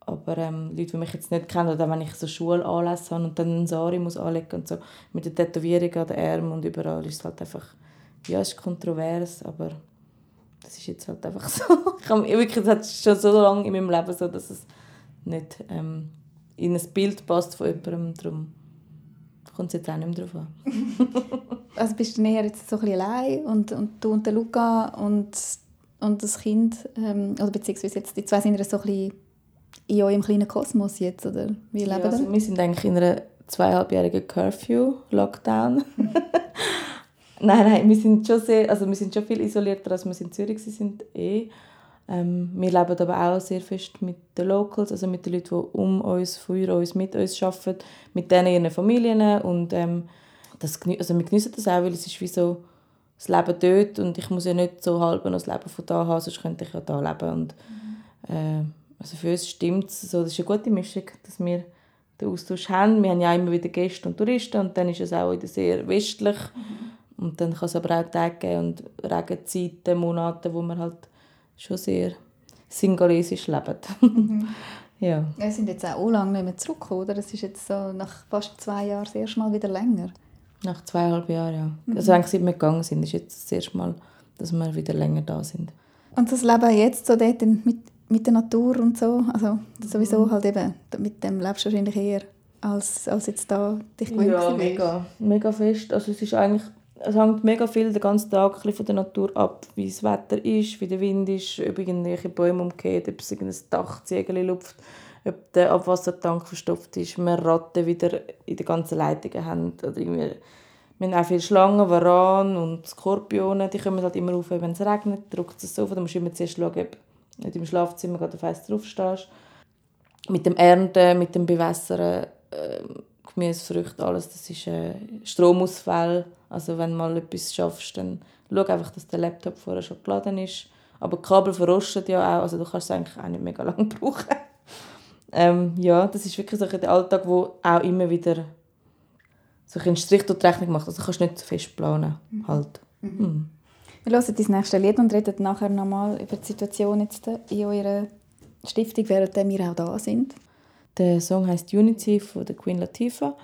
Speaker 3: Aber ähm, Leute, die mich jetzt nicht kennen, oder wenn ich so Schulanlässe habe und dann einen Sari muss anlegen und so, mit der Tätowierung an den Armen und überall, ist es halt einfach, ja, es ist kontrovers, aber das ist jetzt halt einfach so. ich habe, wirklich, das hat schon so lange in meinem Leben so, dass es nicht ähm, in ein Bild passt von jemandem, darum kommt es jetzt auch nicht mehr drauf
Speaker 1: an. also bist du näher jetzt so ein bisschen allein und, und du und der Luca und, und das Kind, ähm, oder beziehungsweise jetzt die zwei sind so ein bisschen in eurem kleinen Kosmos jetzt, oder wie leben ja,
Speaker 3: also Wir sind eigentlich in einer zweieinhalbjährigen Curfew-Lockdown. nein, nein, wir sind schon sehr, also wir sind schon viel isolierter, als wir in Zürich sind eh. Ähm, wir leben aber auch sehr fest mit den Locals, also mit den Leuten, die um uns, für uns, mit uns arbeiten, mit denen ihren Familien und ähm, das, also wir genießen das auch, weil es ist wie so das Leben dort und ich muss ja nicht so halb noch das Leben von da haben, sonst könnte ich ja da leben und äh, also für uns stimmt es so, das ist eine gute Mischung, dass wir den Austausch haben. Wir haben ja immer wieder Gäste und Touristen und dann ist es auch wieder sehr westlich mhm. und dann kann es aber auch Tage geben und Regenzeiten, Monate, wo man halt schon sehr singolesisch leben. Mhm.
Speaker 1: ja. Wir sind jetzt auch lange nicht mehr zurückgekommen, oder? Es ist jetzt so nach fast zwei Jahren das erste Mal wieder länger.
Speaker 3: Nach zweieinhalb Jahren, ja. Mhm. Also eigentlich seit wir gegangen sind, ist jetzt das erste Mal, dass wir wieder länger da sind.
Speaker 1: Und das Leben jetzt so dort mit, mit der Natur und so, also sowieso mhm. halt eben, mit dem lebst du wahrscheinlich eher als, als jetzt da dich
Speaker 3: gewöhnt Ja, mega, mega fest. Also es ist eigentlich es hängt mega viel den ganzen Tag von der Natur ab, wie das Wetter ist, wie der Wind ist, ob irgendwelche Bäume umgehen, ob es ein Dachziegel lupft, ob der Abwassertank verstopft ist, wir Ratten wieder in den ganzen Leitungen haben. Oder irgendwie, wir haben auch viele Schlangen, Varan und Skorpione, die kommen halt immer rauf, wenn es regnet, drückt es auf, dann musst du immer zuerst schauen, ob du im Schlafzimmer gerade fest draufstehst. Mit dem Ernten, mit dem Bewässern, äh, Gemüse, Früchte, alles, das ist äh, Stromausfall also wenn du mal etwas schaffst, dann schau einfach, dass der Laptop vorher schon geladen ist. Aber die Kabel verrosten ja auch, also du kannst es eigentlich auch nicht mega lange brauchen. Ähm, ja, das ist wirklich so der Alltag, wo auch immer wieder so einen Strich durch die Rechnung macht. Also du kannst nicht zu fest planen. Mhm. Halt. Mhm.
Speaker 1: Mhm. Wir hören dein nächste Lied und reden nachher nochmal über die Situation jetzt in eurer Stiftung, während wir auch da sind.
Speaker 3: Der Song heißt Unity von der Queen Latifah.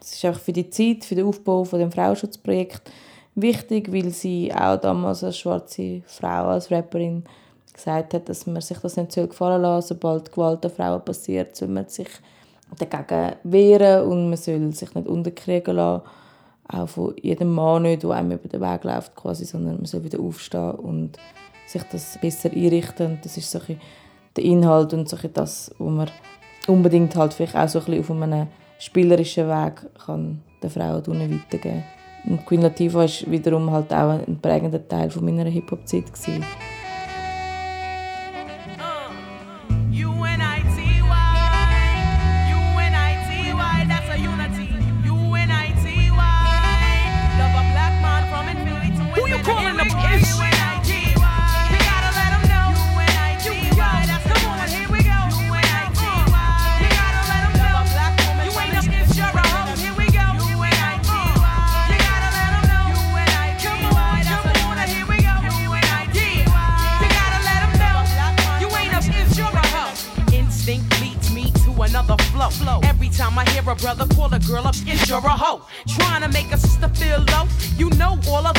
Speaker 3: Das ist auch für die Zeit, für den Aufbau von dem Frauenschutzprojekt wichtig, weil sie auch damals als schwarze Frau, als Rapperin gesagt hat, dass man sich das nicht gefallen lassen soll, sobald Gewalt an Frauen passiert, soll man sich dagegen wehren und man soll sich nicht unterkriegen lassen, auch von jedem Mann nicht, der einem über den Weg läuft, quasi, sondern man soll wieder aufstehen und sich das besser einrichten. Das ist so der Inhalt und so das, was man unbedingt halt vielleicht auch so ein auf einem spielerischen Weg kann der Frau weitergeben Und Queen Latifah war wiederum halt auch ein prägender Teil meiner Hip-Hop-Zeit.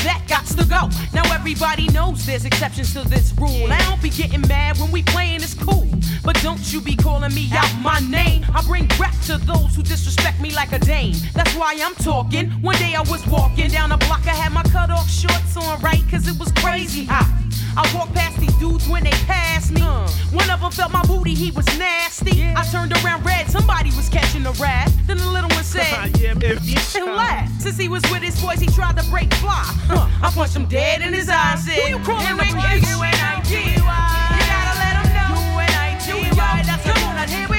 Speaker 6: That got to go. Now everybody knows there's exceptions to this rule. I don't be getting mad when we playing, it's cool. But don't you be calling me out my name. I bring rap to those who disrespect me like a dame. That's why I'm talking. One day I was walking down a block, I had my cut off shorts on right, cause it was crazy hot. I walked past these dudes when they passed me. Uh. One of them felt my booty, he was nasty. Yeah. I turned around red, somebody was catching a rat. Then the little one said, yeah, and laughed. Since he was with his boys, he tried to break fly. Huh. I punched him dead in his eyes. Said, Who you calling the police? You gotta let him know. You and U-N-I-T-Y. That's a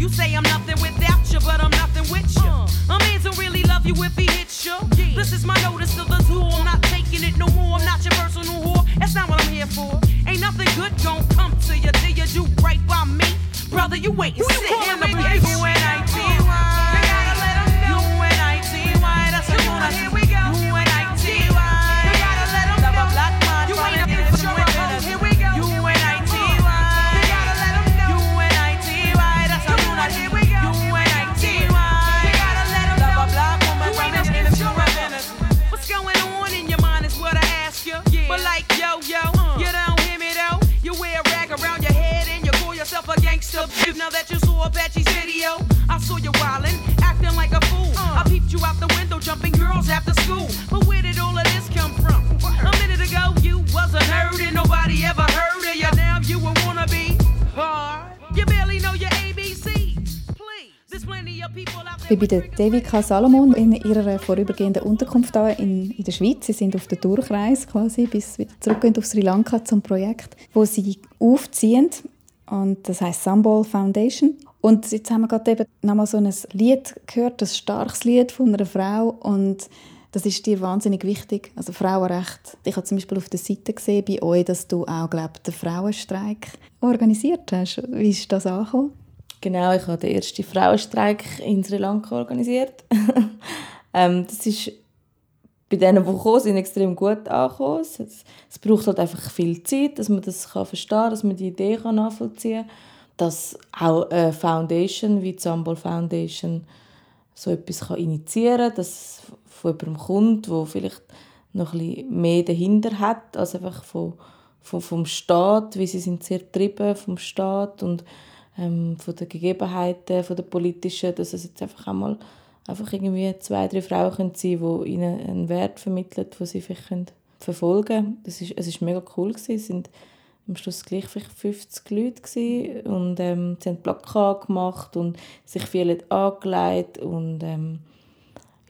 Speaker 6: You say I'm nothing without you, but I'm nothing with you. A man don't really love you if he hits you. This is my notice to the tool. I'm not taking it no more. I'm not your personal whore. That's not what I'm here for. Ain't nothing good gon' come to you till you do right by me. Brother, you wait and sit in the place. You and I, You gotta let 'em know. You and I, That's what you wanna hear. We go.
Speaker 1: Bin bei der Devika Salomon in ihrer vorübergehenden Unterkunft da in, in der Schweiz. Sie sind auf der Durchreise quasi, bis wieder zurückgehen auf Sri Lanka zum Projekt, wo sie aufziehen. Und das heißt Sambol Foundation. Und jetzt haben wir gerade eben nochmal so ein Lied gehört, ein starkes Lied von einer Frau. Und das ist dir wahnsinnig wichtig. Also Frauenrecht. Ich habe zum Beispiel auf der Seite gesehen bei euch, dass du auch, glaube den Frauenstreik organisiert hast. Wie ist das angekommen?
Speaker 3: Genau, ich habe den ersten Frauenstreik in Sri Lanka organisiert. ähm, das ist bei denen, die gekommen sind, extrem gut angekommen. Es, es braucht halt einfach viel Zeit, dass man das kann verstehen kann, dass man die Idee kann nachvollziehen kann. Dass auch eine Foundation wie die Sambol Foundation so etwas kann initiieren kann, dass von jemandem kommt, der vielleicht noch ein bisschen mehr dahinter hat, als einfach von, von, vom Staat, wie sie sind sehr getrieben vom Staat und ähm, von den Gegebenheiten, von den politischen, dass es jetzt einfach einmal einfach irgendwie zwei, drei Frauen können sein können, die ihnen einen Wert vermitteln, den sie vielleicht können verfolgen können. Es war mega cool. Gewesen. Es waren am Schluss gleich vielleicht 50 Leute gewesen. und ähm, sie haben Plakate gemacht und sich viele angelegt und ähm,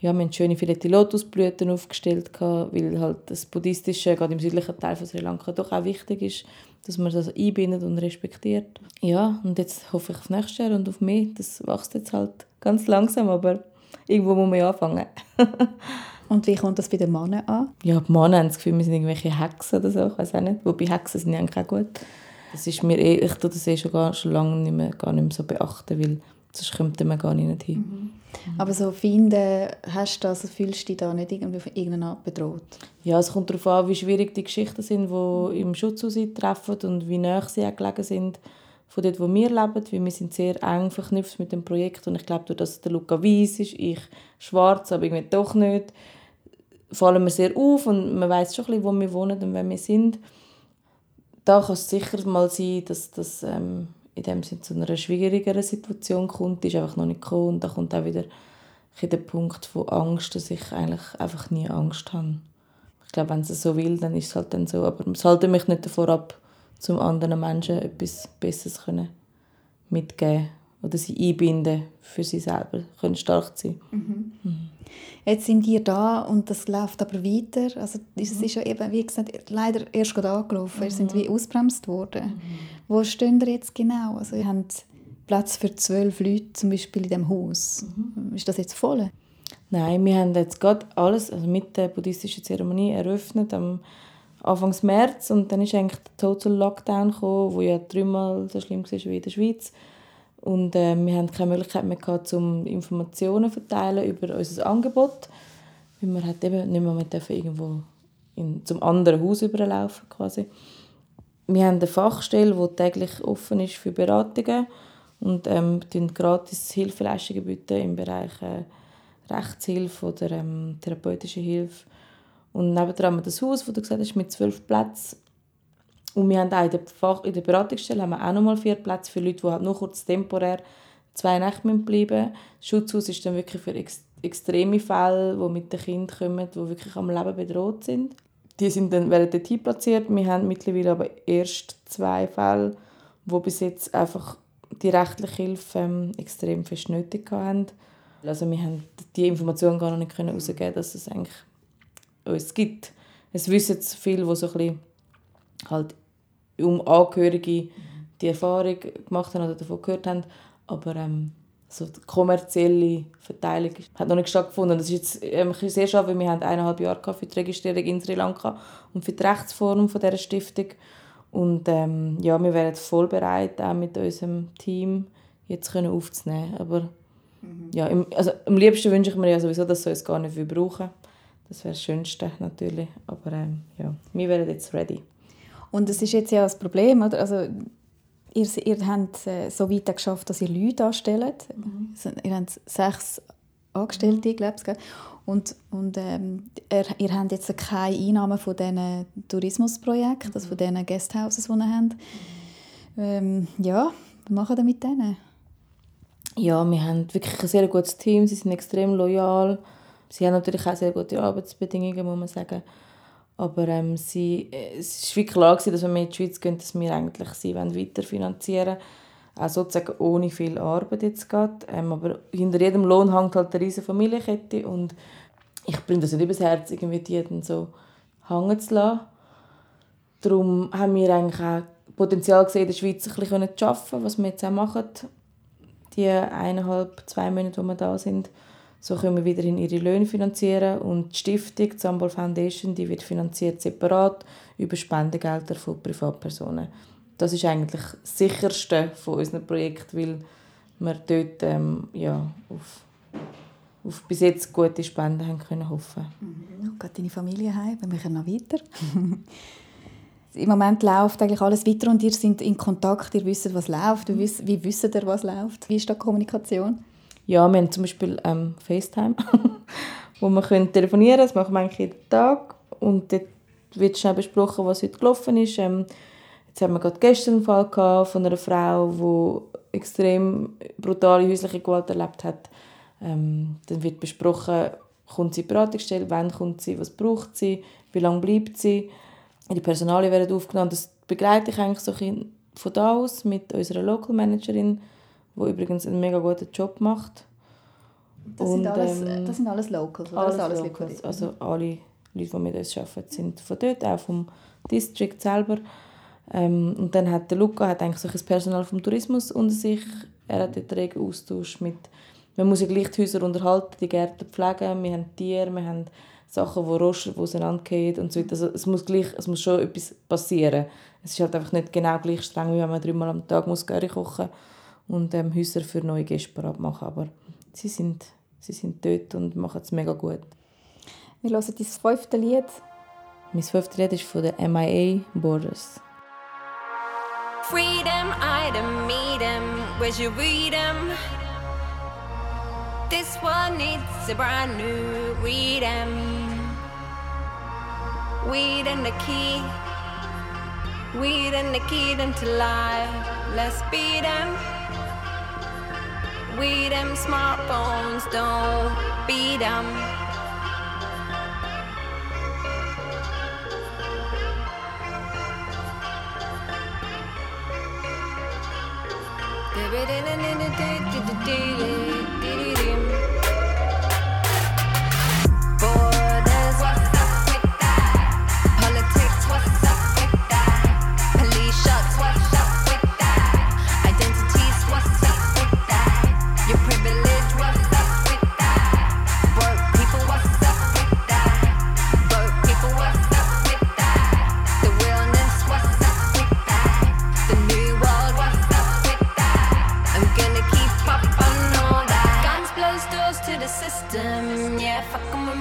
Speaker 3: ja, wir haben schöne filette Lotusblüten aufgestellt, weil halt das Buddhistische, gerade im südlichen Teil von Sri Lanka, doch auch wichtig ist, dass man das einbindet und respektiert. Ja, und jetzt hoffe ich auf nächstes Jahr und auf mich. Das wächst jetzt halt ganz langsam, aber irgendwo muss man ja anfangen.
Speaker 1: und wie kommt das bei den Männern an?
Speaker 3: Ja, die Männer haben das Gefühl, wir sind irgendwelche Hexen oder so, ich weiß auch nicht. Wobei Hexen sind ja eigentlich auch gut. Das ist mir eh, ich tue das eh schon, gar, schon lange nicht mehr, gar nicht mehr so beachten, weil sonst kommt man gar nicht hin. Mhm.
Speaker 1: Aber so finden, hast du das, fühlst du dich da nicht irgendwie von irgendeiner Art bedroht?
Speaker 3: Ja, es kommt darauf an, wie schwierig die Geschichten sind, die im Schutzhaus treffen und wie nah sie auch gelegen sind von dort, wo wir leben, weil wir sind sehr eng verknüpft mit dem Projekt und ich glaube, dass der Luca weiß ist, ich schwarz, aber irgendwie doch nicht, fallen wir sehr auf und man weiß schon ein bisschen, wo wir wohnen und wer wir sind. Da kann es sicher mal sein, dass das ähm, in dem Sinne zu einer schwierigeren Situation kommt, ist einfach noch nicht gekommen. Und da kommt auch wieder der Punkt von Angst, dass ich eigentlich einfach nie Angst habe. Ich glaube, wenn es so will, dann ist es halt dann so, aber es halte mich nicht davor ab, zum anderen Menschen etwas Besseres können mitgeben oder sie einbinden für sie selber, können stark sein.
Speaker 1: Mhm. Mhm. Jetzt sind ihr da und das läuft aber weiter. Also es mhm. ist ja eben, wie gesagt, leider erst gerade angelaufen. Ihr sind mhm. wie ausbremst worden. Mhm. Wo stehen ihr jetzt genau? Also ihr habt Platz für zwölf Leute zum Beispiel in dem Haus. Mhm. Ist das jetzt voll?
Speaker 3: Nein, wir haben jetzt gerade alles also mit der buddhistischen Zeremonie eröffnet am Anfang März und dann ist eigentlich der Total Lockdown gekommen, wo ja dreimal so schlimm war wie in der Schweiz. Und äh, wir hatten keine Möglichkeit mehr gehabt, um Informationen verteilen über unser Angebot. Weil wir halt eben nicht mehr, mehr irgendwo in, zum anderen Haus überlaufen quasi. Wir haben eine Fachstelle, die täglich offen ist für Beratungen und ähm, gratis Hilfeleistungen bieten im Bereich äh, Rechtshilfe oder ähm, therapeutische Hilfe und nebenan haben wir das Haus, das du gesagt hast, mit zwölf Plätzen. Und wir haben auch in der, Fach in der Beratungsstelle haben wir auch nochmal vier Plätze für Leute, die halt nur kurz temporär zwei Nächte bleiben Das Schutzhaus ist dann wirklich für ex extreme Fälle, die mit den Kindern kommen, die wirklich am Leben bedroht sind. die sind dann, werden dort platziert. Wir haben mittlerweile aber erst zwei Fälle, wo bis jetzt einfach die rechtliche Hilfe ähm, extrem fest nötig haben. Also wir haben die Informationen gar nicht herausgeben dass es eigentlich uns gibt. Es wissen viele, die so ein bisschen halt um Angehörige die Erfahrung gemacht haben oder davon gehört haben, aber ähm, so die kommerzielle Verteilung hat noch nicht stattgefunden. Das ist jetzt ähm, sehr schade, weil wir haben eineinhalb Jahre für die Registrierung in Sri Lanka und für die Rechtsform von dieser Stiftung. Und ähm, ja, wir wären voll bereit, auch mit unserem Team jetzt können aufzunehmen. Aber mhm. ja, im, also, am liebsten wünsche ich mir ja sowieso, dass sie uns gar nicht brauchen Das wäre das Schönste natürlich. Aber ähm, ja, wir wären jetzt ready.
Speaker 1: Und das ist jetzt ja das Problem, oder? Also Ihr, ihr habt äh, so weit geschafft, dass ihr Leute anstellt. Mhm. Ihr habt sechs Angestellte, mhm. glaube ich. Und, und ähm, ihr, ihr habt jetzt keine Einnahmen von diesen Tourismusprojekten, also von diesen Guesthouses, die ihr habt. Ähm, ja, was machen wir mit denen?
Speaker 3: Ja, wir haben wirklich ein sehr gutes Team. Sie sind extrem loyal. Sie haben natürlich auch sehr gute Arbeitsbedingungen, muss man sagen. Aber ähm, sie, äh, es war klar, gewesen, dass wenn wir in die Schweiz gehen, dass wir eigentlich sie weiterfinanzieren wollen. Auch sozusagen ohne viel Arbeit jetzt geht. Ähm, aber hinter jedem Lohn hängt halt eine riesige Familienkette und ich bringe das nicht übers Herz, irgendwie die dann so hängen zu lassen. Darum haben wir eigentlich auch Potenzial gesehen, in der Schweiz ein bisschen zu arbeiten, was wir jetzt auch machen. Die eineinhalb, zwei Monate, wo wir da sind so können wir weiterhin ihre Löhne finanzieren und die Stiftung, die Sambol Foundation, die wird finanziert separat über Spendengelder von Privatpersonen. Das ist eigentlich das sicherste von unseren Projekten, weil wir dort ähm, ja, auf, auf bis jetzt gute Spenden haben können hoffen.
Speaker 1: Mhm. Geht deine Familie heim? Wir machen noch weiter. Im Moment läuft eigentlich alles weiter und ihr seid in Kontakt, ihr wisst, was läuft. Wie wisst ihr, was läuft? Wie ist die Kommunikation?
Speaker 3: Ja, wir haben zum Beispiel ähm, FaceTime, wo wir können telefonieren können. Das machen wir eigentlich jeden Tag. Und dort wird schnell besprochen, was heute gelaufen ist. Ähm, jetzt haben wir gerade gestern einen Fall von einer Frau, die extrem brutale häusliche Gewalt erlebt hat. Ähm, dann wird besprochen, kommt sie in Beratungsstelle, wann kommt sie, was braucht sie, wie lange bleibt sie. Die Personalien werden aufgenommen. Das begleite ich eigentlich so von da aus mit unserer Local Managerin wo übrigens einen mega guten Job macht.
Speaker 1: Das, und, sind, alles, ähm, das sind alles Locals,
Speaker 3: oder? Alles, alles Locals. Also alle Leute, die mit uns arbeiten, sind von dort, auch vom District selber. Ähm, und dann hat der Luca hat eigentlich so ein Personal vom Tourismus unter sich. Er hat dort regen Austausch mit... Man muss ja gleich die Häuser unterhalten, die Gärten pflegen, wir haben Tiere, wir haben Sachen, die rosten, die auseinandergehen und so Also es muss, gleich, es muss schon etwas passieren. Es ist halt einfach nicht genau gleich streng, wie wenn man dreimal am Tag muss Curry kochen muss und ähm, Häuser für neue Gäste parat machen. Aber sie sind, sie sind dort und machen es mega gut.
Speaker 1: Wir hören dein fünfte Lied.
Speaker 3: Mein fünftes Lied ist von der MIA Borders. Freedom, item, meet where's your freedom? This one needs a brand new freedom. Weed and the key, weed and the key into life. Let's beat them. We them smartphones don't beat 'em.
Speaker 7: Did it in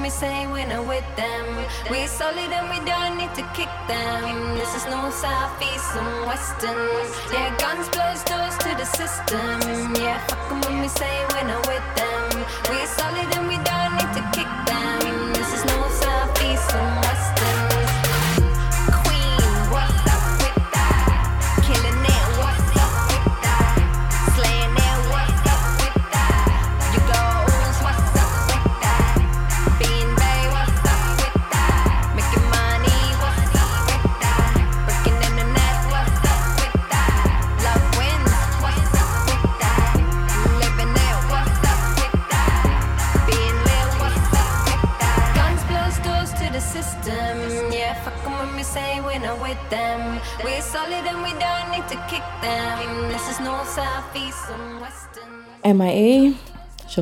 Speaker 7: we say when I'm with them. We solid and we don't need to kick them. This is no south, east, and western.
Speaker 3: Yeah,
Speaker 8: guns, blows, doors to the system. Yeah, fuck when we say we're not with them. We're solid and we don't need to kick them.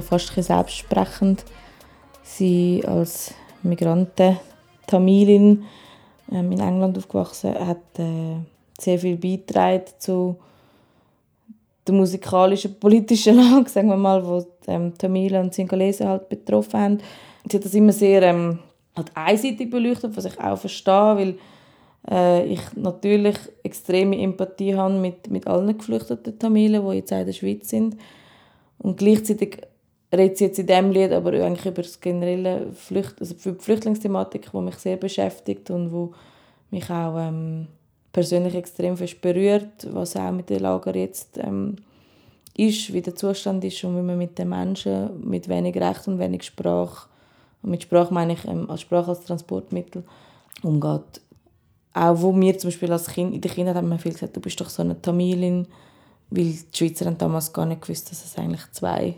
Speaker 3: Schon fast selbstsprechend. Sie als Migrantin, Tamilin, ähm, in England aufgewachsen, hat äh, sehr viel beigetragen zu der musikalischen, politischen Lage, sagen wir mal, wo ähm, Tamilen und Singalesen halt betroffen haben. Sie hat das immer sehr ähm, halt einseitig beleuchtet, was ich auch verstehe, weil äh, ich natürlich extreme Empathie habe mit, mit allen geflüchteten Tamilen, die jetzt auch in der Schweiz sind. Und gleichzeitig redet jetzt in diesem Lied aber eigentlich über das generelle Flücht also die Flüchtlingsthematik, die mich sehr beschäftigt und wo mich auch ähm, persönlich extrem berührt, was auch mit den Lager jetzt ähm, ist, wie der Zustand ist und wie man mit den Menschen mit wenig Recht und wenig Sprache, und mit Sprache meine ich ähm, als Sprache als Transportmittel, umgeht. Auch wo wir zum Beispiel als Kind, in der Kindheit haben wir viel gesagt, du bist doch so eine Tamilin, weil die Schweizer haben damals gar nicht gewusst, dass es eigentlich zwei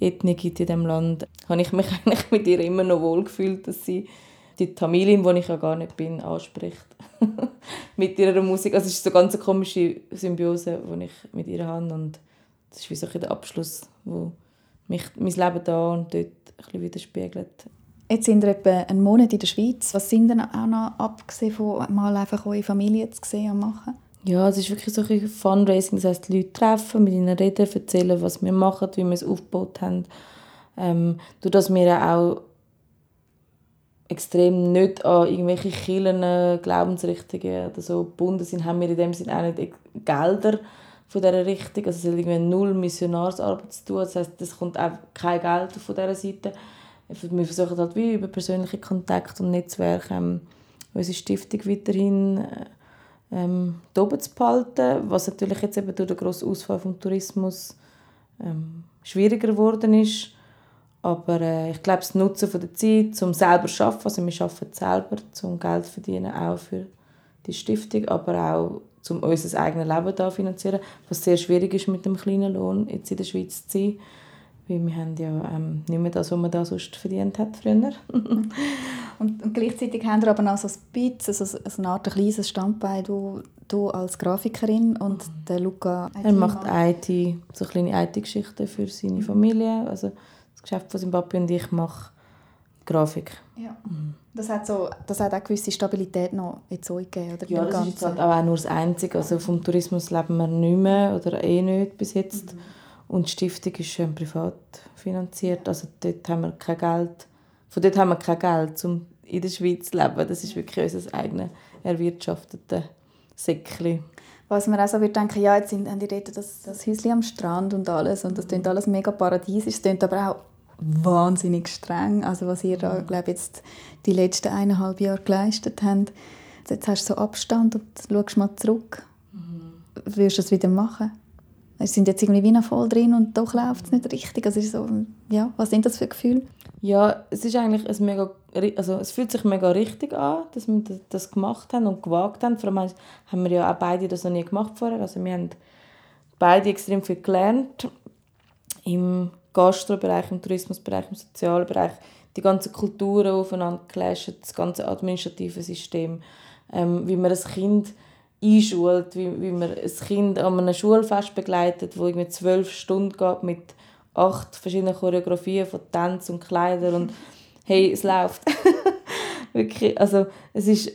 Speaker 3: Ethnien gibt in diesem Land. habe ich mich eigentlich mit ihr immer noch wohl gefühlt, dass sie die Tamilin, die ich ja gar nicht bin, anspricht. mit ihrer Musik. Also es ist so eine ganz komische Symbiose, die ich mit ihr habe. Und das ist wie so der Abschluss, wo mich mein Leben da und dort ein widerspiegelt.
Speaker 1: Jetzt sind wir etwa einen Monat in der Schweiz. Was sind denn auch noch, abgesehen von mal einfach eure Familie zu sehen und machen?
Speaker 3: Ja, es ist wirklich so ein Fundraising, das heisst, die Leute treffen, mit ihnen reden, erzählen, was wir machen, wie wir es aufgebaut haben. Ähm, durch das wir auch extrem nicht an irgendwelche Kirchen, Glaubensrichtungen oder so gebunden sind, haben wir in dem Sinne auch nicht Gelder von dieser Richtung. Also es hat irgendwie null Missionarsarbeit zu tun. Das heißt, es kommt auch kein Geld von dieser Seite. Wir versuchen halt wie über persönliche Kontakte und Netzwerke ähm, unsere Stiftung weiterhin äh, ähm, oben zu behalten, was natürlich jetzt eben durch den grossen Ausfall vom Tourismus ähm, schwieriger geworden ist. Aber äh, ich glaube, das Nutzen von der Zeit, um selber zu arbeiten, also wir arbeiten selber, um Geld zu verdienen, auch für die Stiftung, aber auch um unser eigenes Leben da finanzieren, was sehr schwierig ist mit dem kleinen Lohn jetzt in der Schweiz zu sein. Weil wir haben ja ähm, nicht mehr das, was man da sonst verdient hat früher.
Speaker 1: und, und, gleichzeitig haben wir aber noch so ein bisschen, also eine Art kleines Standbein, du, du als Grafikerin und der Luca...
Speaker 3: Er macht IT, so kleine IT-Geschichten für seine mhm. Familie. Also das Geschäft von Zimbabwe und ich mache Grafik.
Speaker 1: Ja. Mhm. Das, hat so, das hat auch gewisse Stabilität noch jetzt gegeben, oder?
Speaker 3: Ja, das ist halt auch nur das Einzige. Also vom Tourismus leben wir nicht mehr oder eh nicht bis jetzt. Mhm. Und die Stiftung ist schön privat finanziert. Also dort haben wir kein Geld. Von dort haben wir kein Geld, um in der Schweiz zu leben. Das ist wirklich unser eigenes erwirtschaftetes Säckchen.
Speaker 1: Was man auch so wird denken, ja, jetzt sind, haben die dort das, das Häuschen am Strand und alles und das klingt alles mega paradiesisch. Es klingt aber auch wahnsinnig streng. Also was ihr da, glaube jetzt die letzten eineinhalb Jahre geleistet habt. Jetzt hast du so Abstand und schaust mal zurück. Mhm. Würdest du es wieder machen? Wir sind jetzt irgendwie wieder voll drin und doch läuft es nicht richtig. Also so, ja, was sind das für Gefühle?
Speaker 3: Ja, es ist eigentlich ein mega, also es fühlt sich mega richtig an, dass wir das gemacht haben und gewagt haben. Vor allem haben wir ja auch beide das noch nie gemacht vorher. Also wir haben beide extrem viel gelernt im Gastrobereich, im Tourismusbereich, im sozialen Bereich. Die ganzen Kulturen aufeinander clashen, das ganze administrative System, ähm, wie man ein Kind einschult, wie, wie man ein Kind an einem Schulfest begleitet, wo irgendwie zwölf Stunden geht mit acht verschiedenen Choreografien von Tanz und Kleidern und hey, es läuft. Wirklich, also es ist,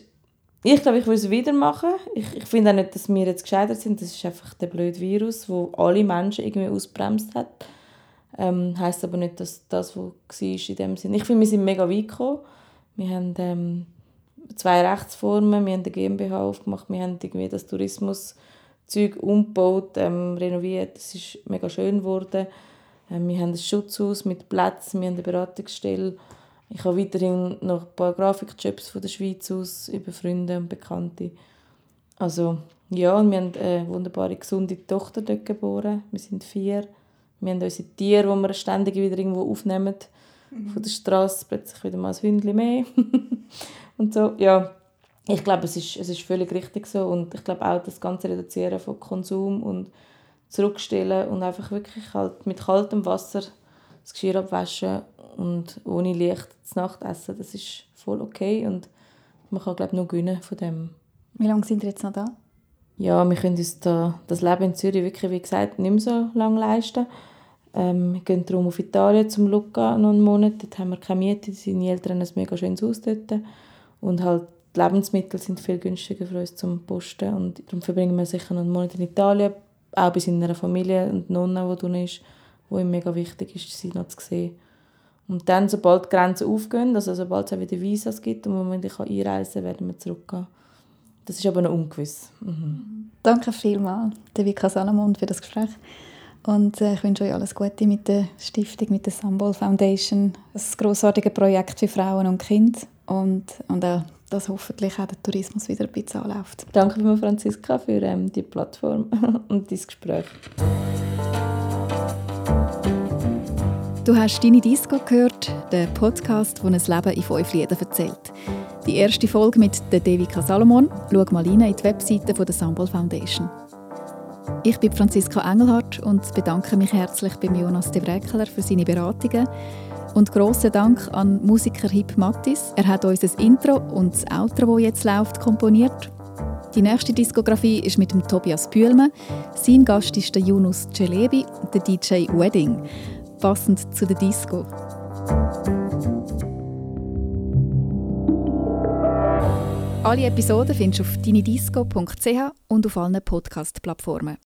Speaker 3: ich glaube, ich würde es wieder machen. Ich, ich finde auch nicht, dass wir jetzt gescheitert sind. Das ist einfach der blöde Virus, wo alle Menschen irgendwie ausbremst hat. Ähm, heißt aber nicht, dass das, was war, in dem Sinn. Ich finde, wir sind mega weit gekommen. Wir haben ähm, zwei Rechtsformen. Wir haben eine GmbH aufgemacht, wir haben irgendwie das Tourismuszeug umgebaut, ähm, renoviert. Es ist mega schön geworden. Ähm, wir haben ein Schutzhaus mit Plätzen, wir haben eine Beratungsstelle. Ich habe weiterhin noch ein paar Grafikjobs von der Schweiz aus über Freunde und Bekannte. Also ja, und wir haben eine wunderbare, gesunde Tochter dort geboren. Wir sind vier. Wir haben unsere Tiere, die wir ständig wieder irgendwo aufnehmen. Mhm. Von der Straße plötzlich wieder mal ein Hündchen mehr. und so. Ja, ich glaube, es ist, es ist völlig richtig so und ich glaube auch das ganze Reduzieren von Konsum und zurückstellen und einfach wirklich halt mit kaltem Wasser das Geschirr abwaschen und ohne Licht das Nacht essen, das ist voll okay und man kann glaube nur gewinnen von dem.
Speaker 1: Wie lange sind ihr jetzt noch da?
Speaker 3: Ja, wir können uns da, das Leben in Zürich wirklich, wie gesagt, nicht mehr so lange leisten. Ähm, wir gehen darum auf Italien zum Luca noch einen Monat. Dort haben wir keine Miete. Seine Eltern haben ein mega schönes Haus dort. Und halt die Lebensmittel sind viel günstiger für uns zum Posten. Und darum verbringen wir sicher noch einen Monat in Italien. Auch bei seiner Familie und Nonna, die drin ist, wo ihm mega wichtig ist, sie noch zu sehen. Und dann, sobald die Grenzen aufgehen, also sobald es auch wieder Visas gibt und man wieder einreisen kann, werden wir zurückgehen. Das ist aber noch ungewiss. Mhm.
Speaker 1: Danke vielmals, Devika Salomon, für das Gespräch. Und äh, ich wünsche euch alles Gute mit der Stiftung, mit der Sambol Foundation. Ein grossartiges Projekt für Frauen und Kinder. Und, und auch, dass hoffentlich auch der Tourismus wieder ein bisschen anläuft.
Speaker 3: Danke, lieber Franziska, für ähm, die Plattform und dieses Gespräch.
Speaker 1: Du hast «Deine Disco» gehört, der Podcast, der ein Leben in fünf Liedern erzählt. Die erste Folge mit der Devika Salomon. Schau mal rein in die Webseite der Sambol Foundation. Ich bin Franziska Engelhardt und bedanke mich herzlich bei Jonas de Wreckler für seine Beratungen. Und grossen Dank an Musiker Hip Mattis. Er hat uns das Intro und das Outro, das jetzt läuft, komponiert. Die nächste Diskografie ist mit dem Tobias Bühlmann. Sein Gast ist der Yunus Celebi, der DJ Wedding, passend zu der Disco. Alle Episoden findest du auf dynidisco.ch und auf allen Podcast-Plattformen.